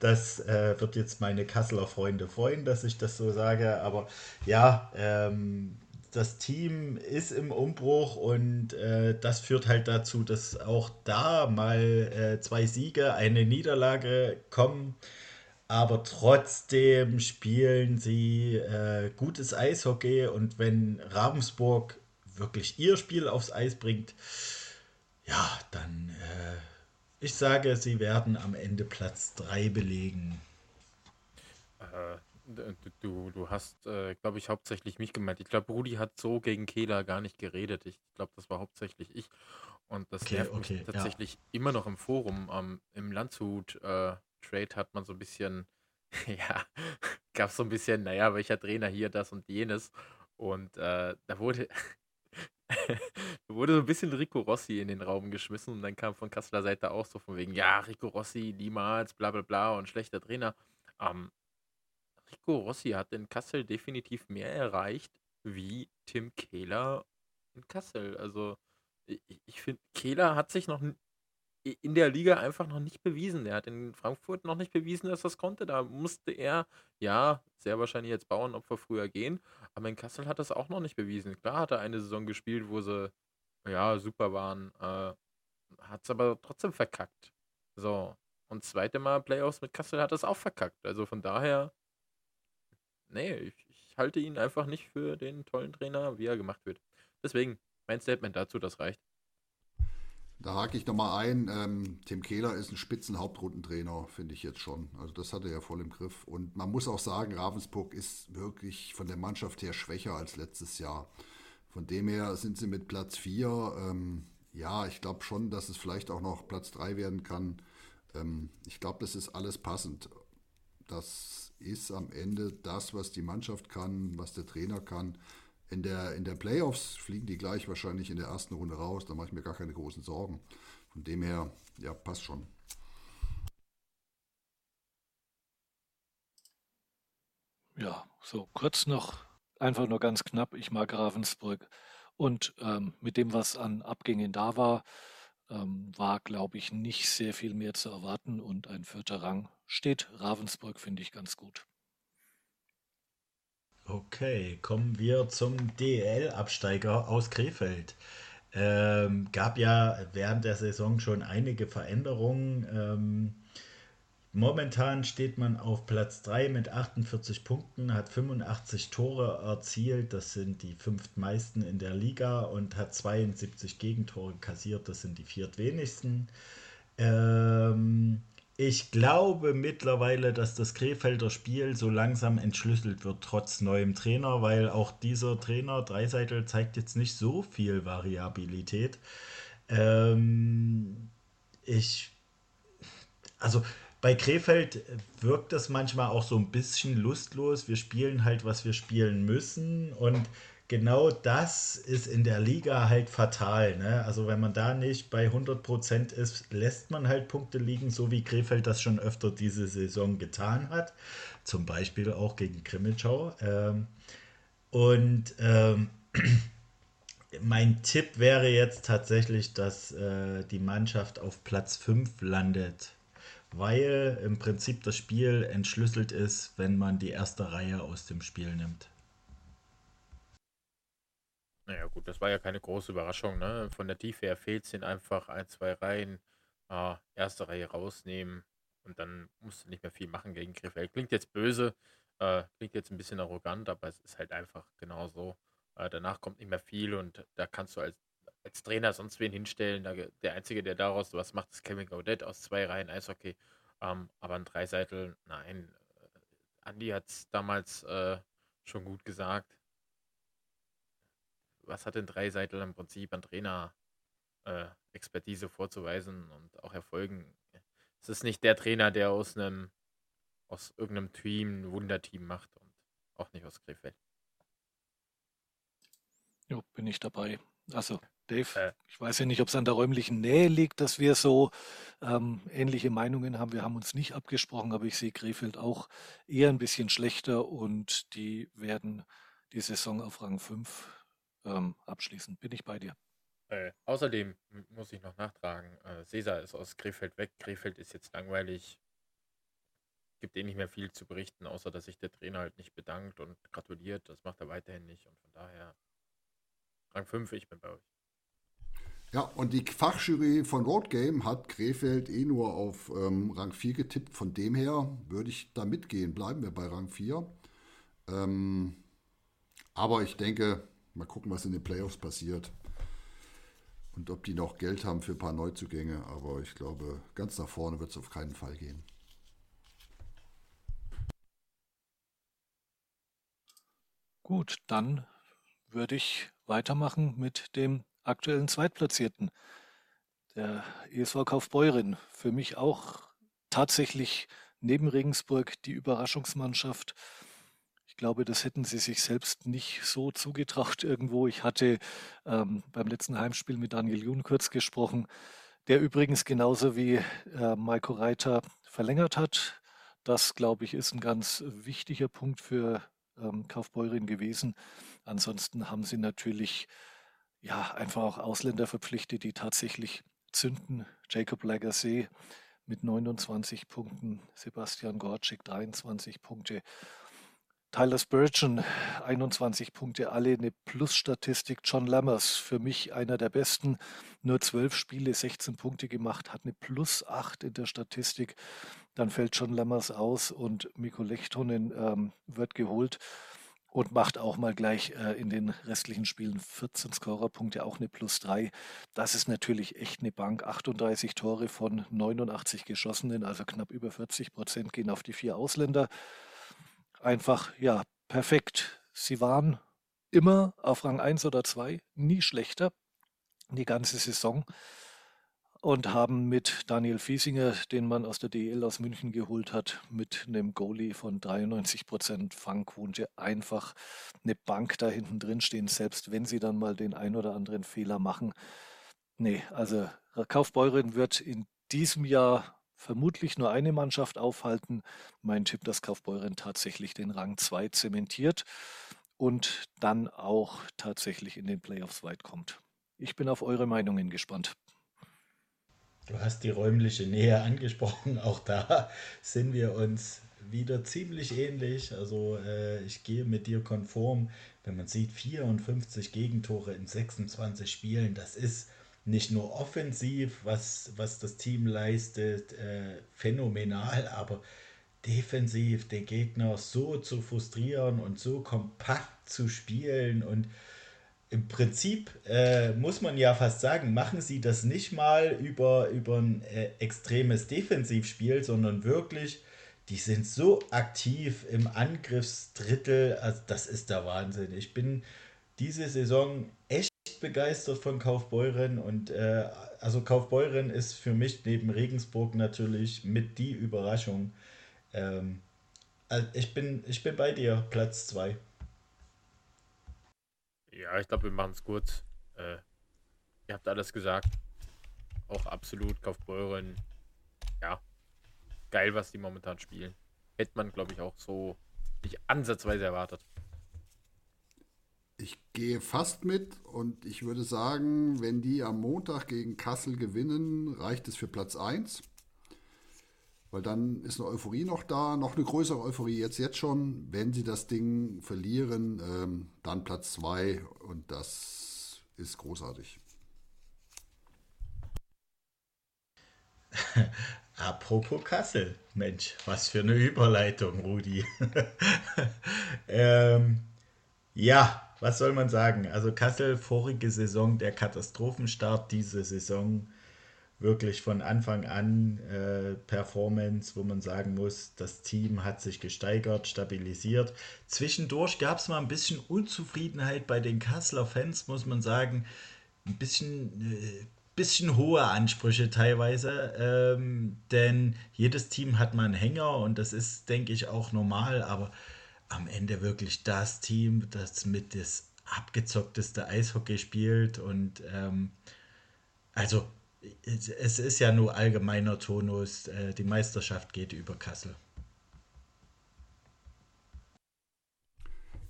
Das äh, wird jetzt meine Kasseler Freunde freuen, dass ich das so sage. Aber ja, ähm, das Team ist im Umbruch und äh, das führt halt dazu, dass auch da mal äh, zwei Siege, eine Niederlage kommen. Aber trotzdem spielen sie äh, gutes Eishockey und wenn Ravensburg wirklich ihr Spiel aufs Eis bringt, ja, dann äh, ich sage, sie werden am Ende Platz 3 belegen. Äh, du, du hast, äh, glaube ich, hauptsächlich mich gemeint. Ich glaube, Rudi hat so gegen Kehler gar nicht geredet. Ich glaube, das war hauptsächlich ich. Und das okay, nervt okay, mich tatsächlich ja. immer noch im Forum. Ähm, Im Landshut-Trade äh, hat man so ein bisschen ja, gab es so ein bisschen, naja, welcher Trainer hier, das und jenes. Und äh, da wurde, wurde so ein bisschen Rico Rossi in den Raum geschmissen und dann kam von Kasseler Seite auch so von wegen, ja, Rico Rossi niemals, bla bla bla und schlechter Trainer. Ähm, Rico Rossi hat in Kassel definitiv mehr erreicht wie Tim Kehler in Kassel. Also ich, ich finde, Kehler hat sich noch in der Liga einfach noch nicht bewiesen. Er hat in Frankfurt noch nicht bewiesen, dass es konnte. Da musste er, ja, sehr wahrscheinlich jetzt Bauernopfer früher gehen. Aber in Kassel hat es auch noch nicht bewiesen. Klar hat er eine Saison gespielt, wo sie, ja, super waren. Äh, hat es aber trotzdem verkackt. So. Und zweite Mal Playoffs mit Kassel hat es auch verkackt. Also von daher, nee, ich, ich halte ihn einfach nicht für den tollen Trainer, wie er gemacht wird. Deswegen, mein Statement dazu, das reicht. Da hake ich nochmal ein. Ähm, Tim Kehler ist ein Spitzen-Hauptrundentrainer, finde ich jetzt schon. Also das hat er ja voll im Griff. Und man muss auch sagen, Ravensburg ist wirklich von der Mannschaft her schwächer als letztes Jahr. Von dem her sind sie mit Platz 4. Ähm, ja, ich glaube schon, dass es vielleicht auch noch Platz 3 werden kann. Ähm, ich glaube, das ist alles passend. Das ist am Ende das, was die Mannschaft kann, was der Trainer kann. In der, in der Playoffs fliegen die gleich wahrscheinlich in der ersten Runde raus. Da mache ich mir gar keine großen Sorgen. Von dem her, ja, passt schon. Ja, so kurz noch, einfach nur ganz knapp. Ich mag Ravensburg. Und ähm, mit dem, was an Abgängen da war, ähm, war, glaube ich, nicht sehr viel mehr zu erwarten. Und ein vierter Rang steht Ravensburg, finde ich ganz gut. Okay, kommen wir zum DL-Absteiger aus Krefeld. Ähm, gab ja während der Saison schon einige Veränderungen. Ähm, momentan steht man auf Platz 3 mit 48 Punkten, hat 85 Tore erzielt, das sind die fünftmeisten in der Liga und hat 72 Gegentore kassiert, das sind die viertwenigsten. Ähm, ich glaube mittlerweile, dass das Krefelder Spiel so langsam entschlüsselt wird, trotz neuem Trainer, weil auch dieser Trainer, Dreiseitel, zeigt jetzt nicht so viel Variabilität. Ähm, ich, also bei Krefeld wirkt das manchmal auch so ein bisschen lustlos. Wir spielen halt, was wir spielen müssen und genau das ist in der Liga halt fatal. Ne? Also wenn man da nicht bei 100% ist, lässt man halt Punkte liegen, so wie Krefeld das schon öfter diese Saison getan hat. Zum Beispiel auch gegen Grimmitschau. Ähm, und ähm, mein Tipp wäre jetzt tatsächlich, dass äh, die Mannschaft auf Platz 5 landet. Weil im Prinzip das Spiel entschlüsselt ist, wenn man die erste Reihe aus dem Spiel nimmt. Naja, gut, das war ja keine große Überraschung, ne? Von der Tiefe her fehlt es einfach ein, zwei Reihen. Äh, erste Reihe rausnehmen und dann musst du nicht mehr viel machen gegen Krefeld. Klingt jetzt böse, äh, klingt jetzt ein bisschen arrogant, aber es ist halt einfach genau so. Äh, danach kommt nicht mehr viel und da kannst du als, als Trainer sonst wen hinstellen. Da, der Einzige, der daraus was macht, ist Kevin Gaudet aus zwei Reihen Eishockey. Ähm, aber ein Dreiseitel, nein. Äh, Andi hat es damals äh, schon gut gesagt was hat denn Dreiseitel im Prinzip an Trainer-Expertise äh, vorzuweisen und auch Erfolgen? Es ist nicht der Trainer, der aus einem aus irgendeinem Team ein Wunderteam macht und auch nicht aus Krefeld. Jo, bin ich dabei. Also, Dave, äh, ich weiß ja nicht, ob es an der räumlichen Nähe liegt, dass wir so ähm, ähnliche Meinungen haben. Wir haben uns nicht abgesprochen, aber ich sehe Krefeld auch eher ein bisschen schlechter und die werden die Saison auf Rang 5 ähm, abschließen. Bin ich bei dir. Äh, außerdem muss ich noch nachtragen, äh, Cesar ist aus Krefeld weg. Krefeld ist jetzt langweilig. Gibt eh nicht mehr viel zu berichten, außer dass sich der Trainer halt nicht bedankt und gratuliert. Das macht er weiterhin nicht. Und von daher Rang 5, ich bin bei euch. Ja, und die Fachjury von Road Game hat Krefeld eh nur auf ähm, Rang 4 getippt. Von dem her würde ich da mitgehen. Bleiben wir bei Rang 4. Ähm, aber ich denke, Mal gucken, was in den Playoffs passiert. Und ob die noch Geld haben für ein paar Neuzugänge. Aber ich glaube, ganz nach vorne wird es auf keinen Fall gehen. Gut, dann würde ich weitermachen mit dem aktuellen Zweitplatzierten. Der ESV Kaufbeuren. Für mich auch tatsächlich neben Regensburg die Überraschungsmannschaft. Ich glaube, das hätten sie sich selbst nicht so zugetraut irgendwo. Ich hatte ähm, beim letzten Heimspiel mit Daniel Jun kurz gesprochen, der übrigens genauso wie äh, Maiko Reiter verlängert hat. Das, glaube ich, ist ein ganz wichtiger Punkt für ähm, Kaufbeuren gewesen. Ansonsten haben sie natürlich ja einfach auch Ausländer verpflichtet, die tatsächlich zünden. Jacob Lagasse mit 29 Punkten, Sebastian Gorczyk 23 Punkte Tyler Spurgeon, 21 Punkte, alle eine Plus-Statistik. John Lammers, für mich einer der besten, nur 12 Spiele, 16 Punkte gemacht, hat eine Plus 8 in der Statistik. Dann fällt John Lammers aus und Mikko Lechtonen ähm, wird geholt und macht auch mal gleich äh, in den restlichen Spielen 14 Scorerpunkte, auch eine Plus 3. Das ist natürlich echt eine Bank. 38 Tore von 89 geschossenen, also knapp über 40 Prozent gehen auf die vier Ausländer einfach, ja, perfekt. Sie waren immer auf Rang 1 oder 2, nie schlechter, die ganze Saison. Und haben mit Daniel Fiesinger, den man aus der DL aus München geholt hat, mit einem Goalie von 93% Fangquote einfach eine Bank da hinten drin stehen, selbst wenn sie dann mal den ein oder anderen Fehler machen. Nee, also Kaufbeuren wird in diesem Jahr vermutlich nur eine Mannschaft aufhalten. Mein Tipp, dass Kaufbeuren tatsächlich den Rang 2 zementiert und dann auch tatsächlich in den Playoffs weit kommt. Ich bin auf eure Meinungen gespannt. Du hast die räumliche Nähe angesprochen. Auch da sind wir uns wieder ziemlich ähnlich. Also äh, ich gehe mit dir konform. Wenn man sieht, 54 Gegentore in 26 Spielen, das ist nicht nur offensiv, was, was das Team leistet, äh, phänomenal, aber defensiv den Gegner so zu frustrieren und so kompakt zu spielen und im Prinzip äh, muss man ja fast sagen, machen sie das nicht mal über, über ein äh, extremes Defensivspiel, sondern wirklich, die sind so aktiv im Angriffsdrittel, also das ist der Wahnsinn. Ich bin diese Saison echt begeistert von Kaufbeuren und äh, also Kaufbeuren ist für mich neben Regensburg natürlich mit die Überraschung. Ähm, ich, bin, ich bin bei dir, Platz 2. Ja, ich glaube, wir machen es kurz. Äh, ihr habt alles gesagt. Auch absolut Kaufbeuren. Ja, geil, was die momentan spielen. Hätte man, glaube ich, auch so nicht ansatzweise erwartet. Ich gehe fast mit und ich würde sagen, wenn die am Montag gegen Kassel gewinnen, reicht es für Platz 1. Weil dann ist eine Euphorie noch da, noch eine größere Euphorie jetzt, jetzt schon. Wenn sie das Ding verlieren, ähm, dann Platz 2 und das ist großartig. Apropos Kassel, Mensch, was für eine Überleitung, Rudi. ähm, ja, was soll man sagen? Also Kassel, vorige Saison der Katastrophenstart, diese Saison wirklich von Anfang an äh, Performance, wo man sagen muss, das Team hat sich gesteigert, stabilisiert. Zwischendurch gab es mal ein bisschen Unzufriedenheit bei den Kasseler Fans, muss man sagen. Ein bisschen, äh, bisschen hohe Ansprüche teilweise, ähm, denn jedes Team hat mal einen Hänger und das ist, denke ich, auch normal, aber am Ende wirklich das Team, das mit das abgezockteste Eishockey spielt. Und ähm, also es ist ja nur allgemeiner Tonus, äh, die Meisterschaft geht über Kassel.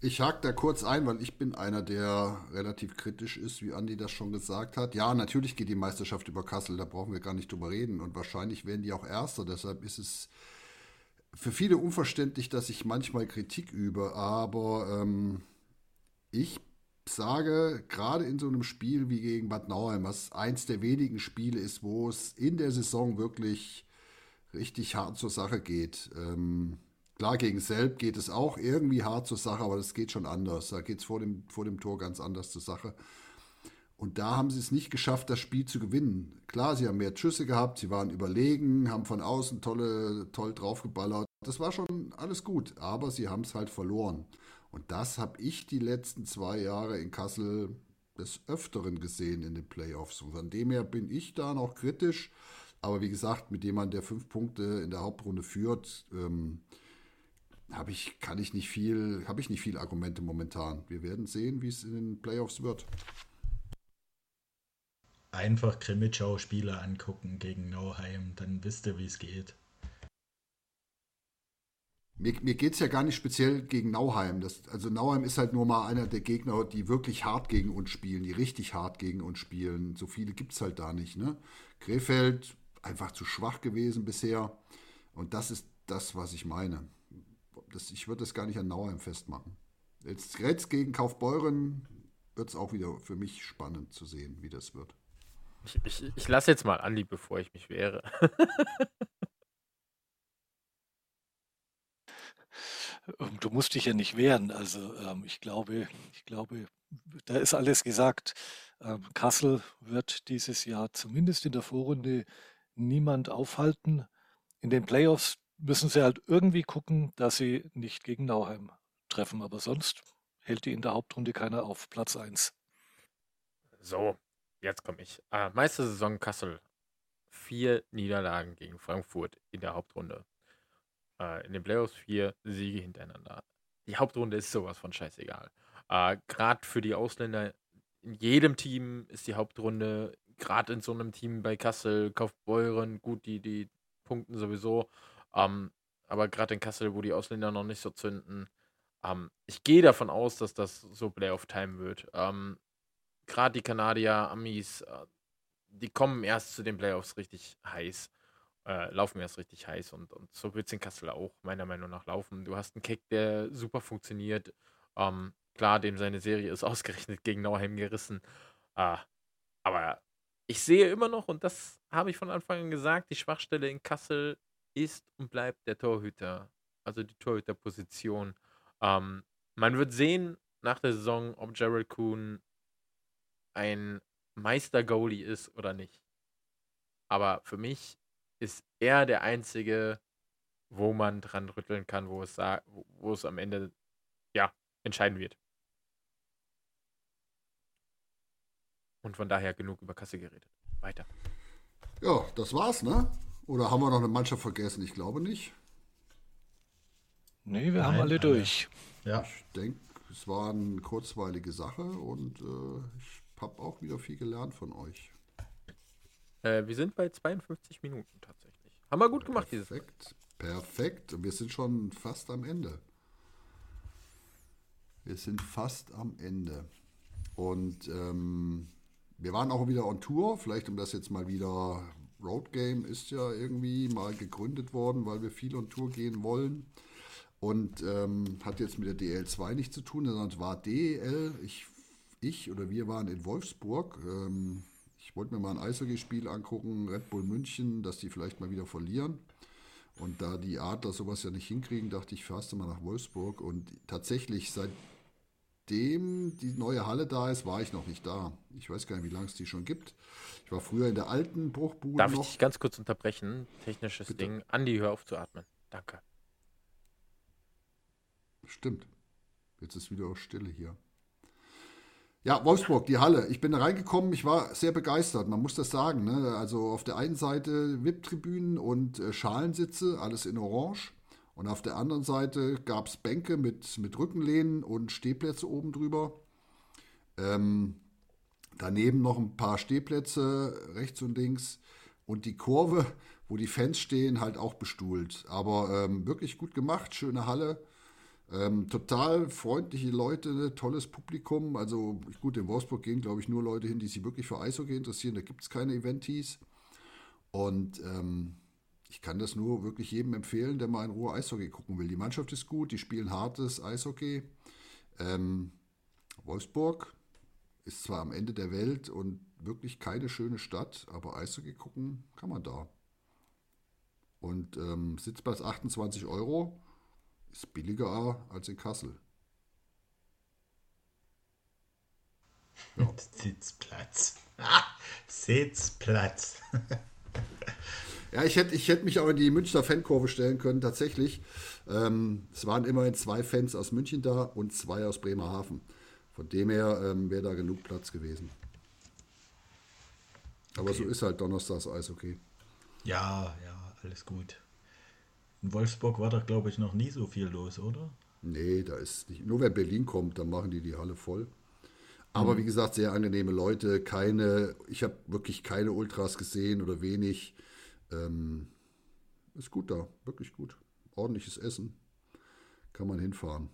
Ich hake da kurz ein, weil ich bin einer, der relativ kritisch ist, wie Andi das schon gesagt hat. Ja, natürlich geht die Meisterschaft über Kassel, da brauchen wir gar nicht drüber reden. Und wahrscheinlich werden die auch Erster. Deshalb ist es für viele unverständlich, dass ich manchmal Kritik übe, aber ähm, ich sage, gerade in so einem Spiel wie gegen Bad Nauheim, was eins der wenigen Spiele ist, wo es in der Saison wirklich richtig hart zur Sache geht. Ähm, klar, gegen Selb geht es auch irgendwie hart zur Sache, aber das geht schon anders. Da geht es vor dem, vor dem Tor ganz anders zur Sache. Und da haben sie es nicht geschafft, das Spiel zu gewinnen. Klar, sie haben mehr Schüsse gehabt, sie waren überlegen, haben von außen tolle, toll draufgeballert. Das war schon alles gut, aber sie haben es halt verloren. Und das habe ich die letzten zwei Jahre in Kassel des Öfteren gesehen in den Playoffs. Und von dem her bin ich da noch kritisch. Aber wie gesagt, mit jemandem, der fünf Punkte in der Hauptrunde führt, ähm, habe ich, kann ich nicht viel, habe ich nicht viel Argumente momentan. Wir werden sehen, wie es in den Playoffs wird. Einfach Krimitschau-Spieler angucken gegen Nauheim, dann wisst ihr, wie es geht. Mir, mir geht es ja gar nicht speziell gegen Nauheim. Das, also Nauheim ist halt nur mal einer der Gegner, die wirklich hart gegen uns spielen, die richtig hart gegen uns spielen. So viele gibt es halt da nicht. Ne? Krefeld einfach zu schwach gewesen bisher. Und das ist das, was ich meine. Das, ich würde das gar nicht an Nauheim festmachen. Jetzt Grätz gegen Kaufbeuren wird es auch wieder für mich spannend zu sehen, wie das wird. Ich, ich, ich lasse jetzt mal Andi, bevor ich mich wehre. Ähm, du musst dich ja nicht wehren. Also ähm, ich glaube, ich glaube, da ist alles gesagt. Ähm, Kassel wird dieses Jahr zumindest in der Vorrunde niemand aufhalten. In den Playoffs müssen sie halt irgendwie gucken, dass sie nicht gegen Nauheim treffen. Aber sonst hält die in der Hauptrunde keiner auf Platz 1. So, jetzt komme ich. Äh, Meistersaison Kassel. Vier Niederlagen gegen Frankfurt in der Hauptrunde. Äh, in den Playoffs vier Siege hintereinander. Die Hauptrunde ist sowas von scheißegal. Äh, gerade für die Ausländer, in jedem Team ist die Hauptrunde, gerade in so einem Team bei Kassel, Kaufbeuren, gut, die, die punkten sowieso. Ähm, aber gerade in Kassel, wo die Ausländer noch nicht so zünden, ähm, ich gehe davon aus, dass das so Playoff-Time wird. Ähm, gerade die Kanadier, Amis, äh, die kommen erst zu den Playoffs richtig heiß äh, laufen erst richtig heiß und, und so wird es in Kassel auch meiner Meinung nach laufen. Du hast einen Kick, der super funktioniert. Ähm, klar, dem seine Serie ist ausgerechnet gegen Nauheim gerissen. Äh, aber ich sehe immer noch, und das habe ich von Anfang an gesagt, die Schwachstelle in Kassel ist und bleibt der Torhüter. Also die Torhüterposition. Ähm, man wird sehen nach der Saison, ob Gerald Kuhn ein Meister-Goalie ist oder nicht. Aber für mich ist er der einzige, wo man dran rütteln kann, wo es, wo es am Ende ja, entscheiden wird. Und von daher genug über Kasse geredet. Weiter. Ja, das war's, ne? Oder haben wir noch eine Mannschaft vergessen? Ich glaube nicht. Nee, wir Nein, haben alle durch. Ja. Ich denke, es war eine kurzweilige Sache und äh, ich habe auch wieder viel gelernt von euch. Äh, wir sind bei 52 Minuten tatsächlich. Haben wir gut gemacht dieses Perfekt, perfekt. Wir sind schon fast am Ende. Wir sind fast am Ende. Und ähm, wir waren auch wieder on Tour. Vielleicht um das jetzt mal wieder. Road Game ist ja irgendwie mal gegründet worden, weil wir viel on Tour gehen wollen. Und ähm, hat jetzt mit der DL2 nichts zu tun, sondern war DL. Ich, ich oder wir waren in Wolfsburg. Ähm, ich wollte mir mal ein Eishockeyspiel angucken, Red Bull München, dass die vielleicht mal wieder verlieren. Und da die Adler sowas ja nicht hinkriegen, dachte ich, fährst du mal nach Wolfsburg. Und tatsächlich, seitdem die neue Halle da ist, war ich noch nicht da. Ich weiß gar nicht, wie lange es die schon gibt. Ich war früher in der alten Bruchbude. Darf noch. ich dich ganz kurz unterbrechen? Technisches Bitte. Ding. Andi, hör auf zu atmen. Danke. Stimmt. Jetzt ist wieder auch Stille hier. Ja, Wolfsburg, die Halle. Ich bin da reingekommen, ich war sehr begeistert, man muss das sagen. Ne? Also auf der einen Seite VIP-Tribünen und äh, Schalensitze, alles in Orange. Und auf der anderen Seite gab es Bänke mit, mit Rückenlehnen und Stehplätze oben drüber. Ähm, daneben noch ein paar Stehplätze rechts und links. Und die Kurve, wo die Fans stehen, halt auch bestuhlt. Aber ähm, wirklich gut gemacht, schöne Halle. Ähm, total freundliche Leute, tolles Publikum. Also gut, in Wolfsburg gehen, glaube ich, nur Leute hin, die sich wirklich für Eishockey interessieren. Da gibt es keine Eventies. Und ähm, ich kann das nur wirklich jedem empfehlen, der mal in Ruhe Eishockey gucken will. Die Mannschaft ist gut, die spielen hartes Eishockey. Ähm, Wolfsburg ist zwar am Ende der Welt und wirklich keine schöne Stadt, aber Eishockey gucken kann man da. Und ähm, Sitzplatz 28 Euro ist billiger als in Kassel. Ja. Sitzplatz. Sitzplatz. ja, ich hätte, ich hätte mich auch in die Münchner Fankurve stellen können, tatsächlich. Ähm, es waren immerhin zwei Fans aus München da und zwei aus Bremerhaven. Von dem her ähm, wäre da genug Platz gewesen. Aber okay. so ist halt Donnerstags Eishockey. Ja, ja, alles gut. In Wolfsburg war da, glaube ich, noch nie so viel los, oder? Nee, da ist nicht. Nur wenn Berlin kommt, dann machen die die Halle voll. Aber mhm. wie gesagt, sehr angenehme Leute. Keine, ich habe wirklich keine Ultras gesehen oder wenig. Ähm, ist gut da, wirklich gut. Ordentliches Essen. Kann man hinfahren.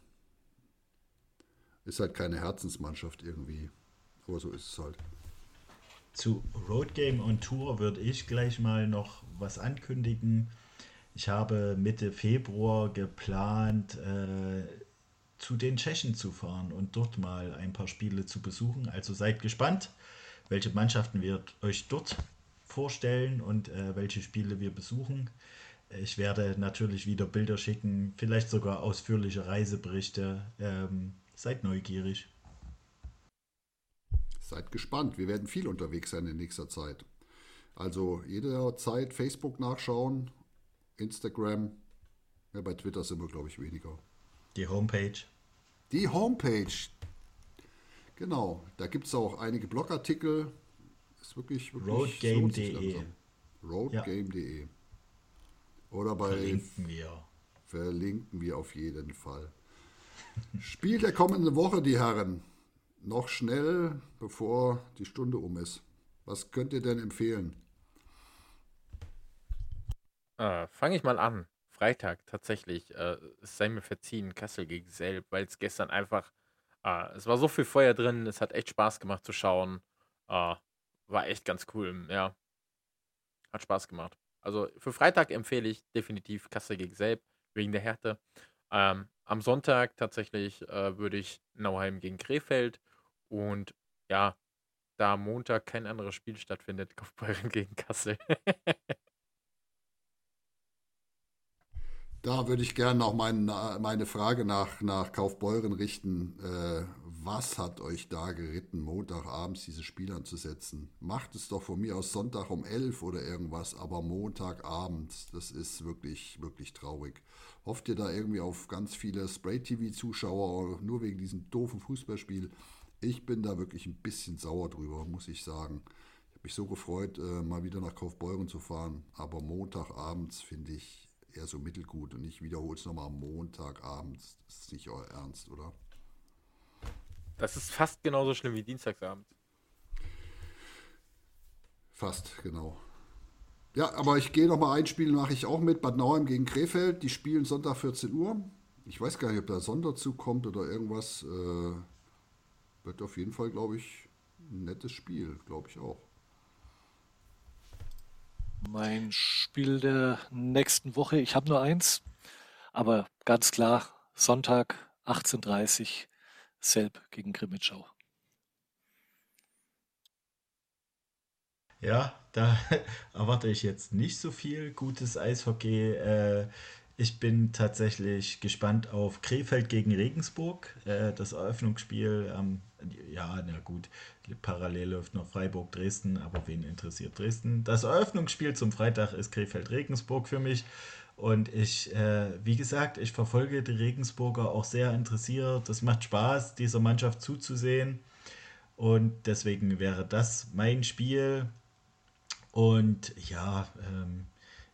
Ist halt keine Herzensmannschaft irgendwie. Aber so ist es halt. Zu Road Game on Tour würde ich gleich mal noch was ankündigen. Ich habe Mitte Februar geplant, äh, zu den Tschechen zu fahren und dort mal ein paar Spiele zu besuchen. Also seid gespannt, welche Mannschaften wir euch dort vorstellen und äh, welche Spiele wir besuchen. Ich werde natürlich wieder Bilder schicken, vielleicht sogar ausführliche Reiseberichte. Ähm, seid neugierig. Seid gespannt. Wir werden viel unterwegs sein in nächster Zeit. Also jederzeit Facebook nachschauen, Instagram. Ja, bei Twitter sind wir, glaube ich, weniger. Die Homepage. Die Homepage. Genau. Da gibt es auch einige Blogartikel. Ist wirklich, wirklich roadgame.de. Roadgame.de. Ja. Oder bei. Verlinken wir. Verlinken wir auf jeden Fall. Spiel der kommenden Woche, die Herren. Noch schnell, bevor die Stunde um ist. Was könnt ihr denn empfehlen? Äh, Fange ich mal an. Freitag tatsächlich. Äh, es sei mir verziehen, Kassel gegen Selb, weil es gestern einfach. Äh, es war so viel Feuer drin, es hat echt Spaß gemacht zu schauen. Äh, war echt ganz cool, ja. Hat Spaß gemacht. Also für Freitag empfehle ich definitiv Kassel gegen Selb, wegen der Härte. Ähm, am Sonntag tatsächlich äh, würde ich Nauheim gegen Krefeld und ja, da Montag kein anderes Spiel stattfindet, Kaufbeuren gegen Kassel. Da würde ich gerne noch mein, meine Frage nach, nach Kaufbeuren richten. Äh, was hat euch da geritten, Montagabends diese Spiele anzusetzen? Macht es doch von mir aus Sonntag um 11 oder irgendwas, aber Montagabends, das ist wirklich, wirklich traurig. Hofft ihr da irgendwie auf ganz viele Spray-TV-Zuschauer nur wegen diesem doofen Fußballspiel? Ich bin da wirklich ein bisschen sauer drüber, muss ich sagen. Ich habe mich so gefreut, äh, mal wieder nach Kaufbeuren zu fahren, aber Montagabends finde ich eher so mittelgut. Und ich wiederhole es nochmal am Montagabend. Das ist nicht euer Ernst, oder? Das ist fast genauso schlimm wie Dienstagsabend. Fast, genau. Ja, aber ich gehe nochmal ein Spiel mache ich auch mit. Bad Nauheim gegen Krefeld. Die spielen Sonntag 14 Uhr. Ich weiß gar nicht, ob da Sonderzug kommt oder irgendwas. Äh, wird auf jeden Fall, glaube ich, ein nettes Spiel. Glaube ich auch. Mein Spiel der nächsten Woche, ich habe nur eins, aber ganz klar, Sonntag 18.30 Uhr, Selb gegen Grimmitschau. Ja, da erwarte ich jetzt nicht so viel gutes Eishockey. Äh, ich bin tatsächlich gespannt auf Krefeld gegen Regensburg. Äh, das Eröffnungsspiel, ähm, ja, na gut, parallel läuft noch Freiburg-Dresden, aber wen interessiert Dresden? Das Eröffnungsspiel zum Freitag ist Krefeld-Regensburg für mich. Und ich, äh, wie gesagt, ich verfolge die Regensburger auch sehr interessiert. Es macht Spaß, dieser Mannschaft zuzusehen. Und deswegen wäre das mein Spiel. Und ja, ähm,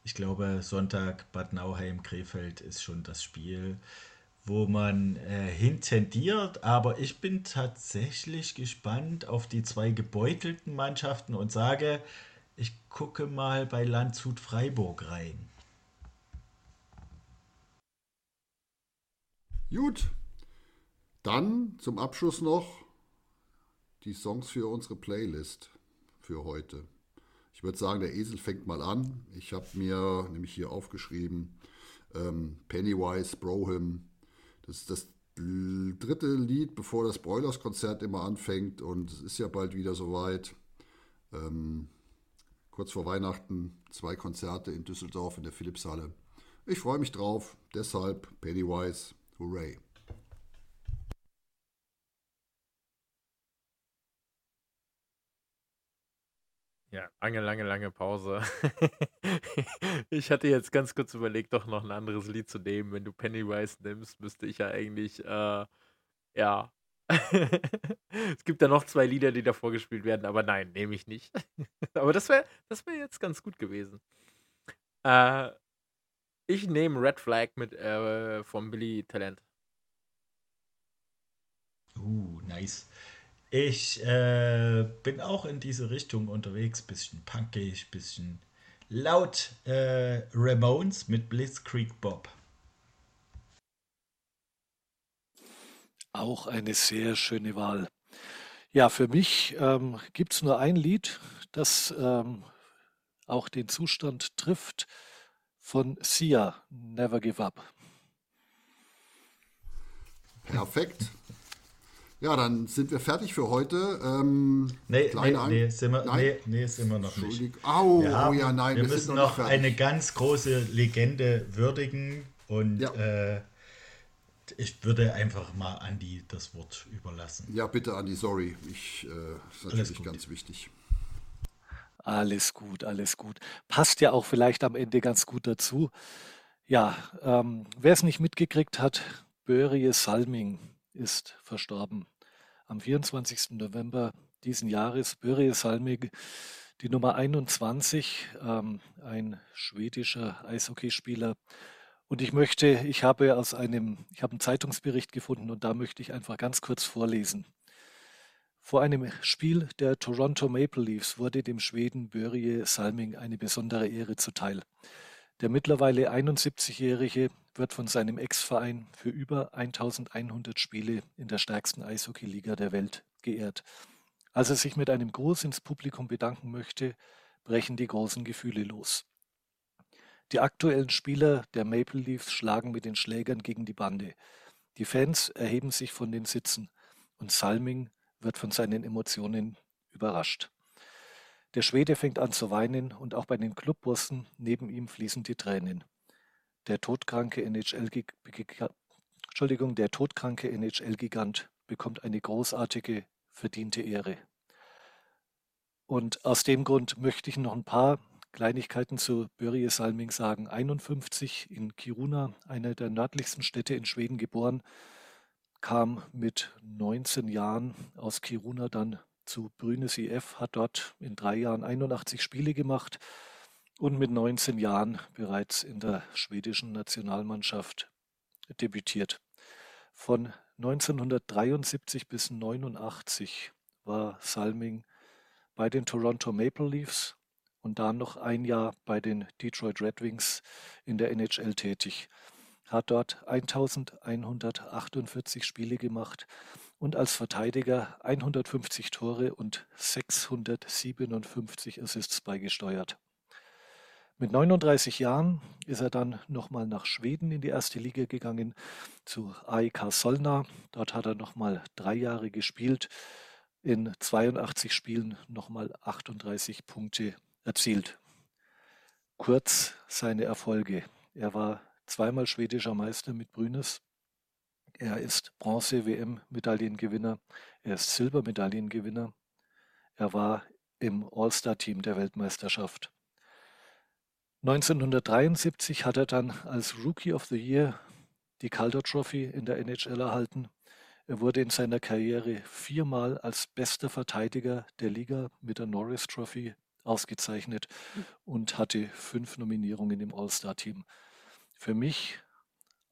ich glaube, Sonntag Bad Nauheim, Krefeld ist schon das Spiel, wo man äh, hintendiert. Aber ich bin tatsächlich gespannt auf die zwei gebeutelten Mannschaften und sage, ich gucke mal bei Landshut Freiburg rein. Gut, dann zum Abschluss noch die Songs für unsere Playlist für heute. Ich würde sagen, der Esel fängt mal an. Ich habe mir nämlich hier aufgeschrieben, ähm, Pennywise, Brohim. Das ist das dritte Lied, bevor das Broilers-Konzert immer anfängt. Und es ist ja bald wieder soweit. Ähm, kurz vor Weihnachten zwei Konzerte in Düsseldorf in der Philipshalle. Ich freue mich drauf. Deshalb Pennywise, hooray. Ja, lange, lange, lange Pause. ich hatte jetzt ganz kurz überlegt, doch noch ein anderes Lied zu nehmen. Wenn du Pennywise nimmst, müsste ich ja eigentlich, äh, ja. es gibt ja noch zwei Lieder, die davor gespielt werden, aber nein, nehme ich nicht. aber das wäre das wär jetzt ganz gut gewesen. Äh, ich nehme Red Flag mit äh, vom Billy Talent. Uh, nice. Ich äh, bin auch in diese Richtung unterwegs, bisschen punkig, bisschen laut äh, Ramones mit Blitzkrieg Bob. Auch eine sehr schöne Wahl. Ja, für mich ähm, gibt es nur ein Lied, das ähm, auch den Zustand trifft von Sia, Never Give Up. Perfekt. Ja, dann sind wir fertig für heute. Ähm, nee, nee, nee, sind wir, nein? nee, nee, sind wir noch nicht. Au, wir haben, oh ja, nein, wir, wir müssen noch, noch eine ganz große Legende würdigen und ja. äh, ich würde einfach mal Andi das Wort überlassen. Ja, bitte Andi, sorry. Ich, äh, das ist natürlich ganz wichtig. Alles gut, alles gut. Passt ja auch vielleicht am Ende ganz gut dazu. Ja, ähm, wer es nicht mitgekriegt hat, Börje Salming ist verstorben. Am 24. November diesen Jahres Börje Salming, die Nummer 21, ähm, ein schwedischer Eishockeyspieler, und ich möchte, ich habe aus einem, ich habe einen Zeitungsbericht gefunden und da möchte ich einfach ganz kurz vorlesen. Vor einem Spiel der Toronto Maple Leafs wurde dem Schweden Börje Salming eine besondere Ehre zuteil. Der mittlerweile 71-Jährige wird von seinem Ex-Verein für über 1100 Spiele in der stärksten Eishockeyliga der Welt geehrt. Als er sich mit einem Gruß ins Publikum bedanken möchte, brechen die großen Gefühle los. Die aktuellen Spieler der Maple Leafs schlagen mit den Schlägern gegen die Bande. Die Fans erheben sich von den Sitzen und Salming wird von seinen Emotionen überrascht. Der Schwede fängt an zu weinen und auch bei den Clubbossen neben ihm fließen die Tränen. Der todkranke NHL-Gigant bekommt eine großartige, verdiente Ehre. Und aus dem Grund möchte ich noch ein paar Kleinigkeiten zu Börje Salming sagen. 51 in Kiruna, einer der nördlichsten Städte in Schweden geboren, kam mit 19 Jahren aus Kiruna dann zu Brynäs IF, hat dort in drei Jahren 81 Spiele gemacht und mit 19 Jahren bereits in der schwedischen Nationalmannschaft debütiert. Von 1973 bis 1989 war Salming bei den Toronto Maple Leafs und dann noch ein Jahr bei den Detroit Red Wings in der NHL tätig. Hat dort 1148 Spiele gemacht und als Verteidiger 150 Tore und 657 Assists beigesteuert. Mit 39 Jahren ist er dann nochmal nach Schweden in die erste Liga gegangen, zu AIK Solna. Dort hat er nochmal drei Jahre gespielt, in 82 Spielen nochmal 38 Punkte erzielt. Kurz seine Erfolge. Er war zweimal schwedischer Meister mit Brynäs. Er ist Bronze-WM-Medaillengewinner. Er ist Silbermedaillengewinner. Er war im All-Star-Team der Weltmeisterschaft. 1973 hat er dann als Rookie of the Year die Calder Trophy in der NHL erhalten. Er wurde in seiner Karriere viermal als bester Verteidiger der Liga mit der Norris Trophy ausgezeichnet und hatte fünf Nominierungen im All-Star-Team. Für mich,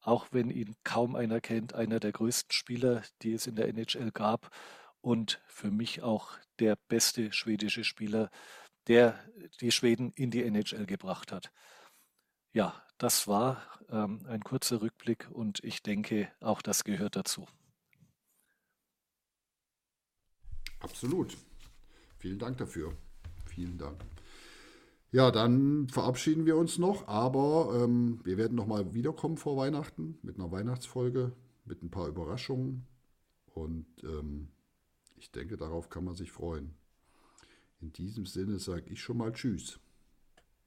auch wenn ihn kaum einer kennt, einer der größten Spieler, die es in der NHL gab und für mich auch der beste schwedische Spieler, der die Schweden in die NHL gebracht hat. Ja, das war ähm, ein kurzer Rückblick und ich denke, auch das gehört dazu. Absolut. Vielen Dank dafür. Vielen Dank. Ja, dann verabschieden wir uns noch, aber ähm, wir werden nochmal wiederkommen vor Weihnachten mit einer Weihnachtsfolge, mit ein paar Überraschungen. Und ähm, ich denke, darauf kann man sich freuen. In diesem Sinne sage ich schon mal Tschüss.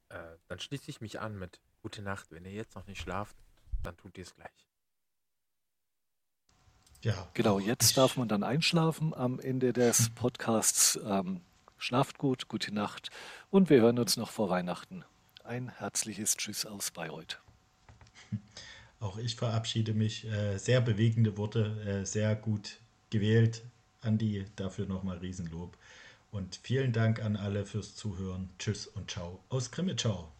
Äh, dann schließe ich mich an mit Gute Nacht. Wenn ihr jetzt noch nicht schlaft, dann tut ihr es gleich. Ja. Genau, jetzt darf man dann einschlafen am Ende des Podcasts. Ähm, Schlaft gut, gute Nacht und wir hören uns noch vor Weihnachten. Ein herzliches Tschüss aus Bayreuth. Auch ich verabschiede mich. Äh, sehr bewegende Worte, äh, sehr gut gewählt. Andi, dafür nochmal Riesenlob. Und vielen Dank an alle fürs Zuhören. Tschüss und ciao aus. Ciao.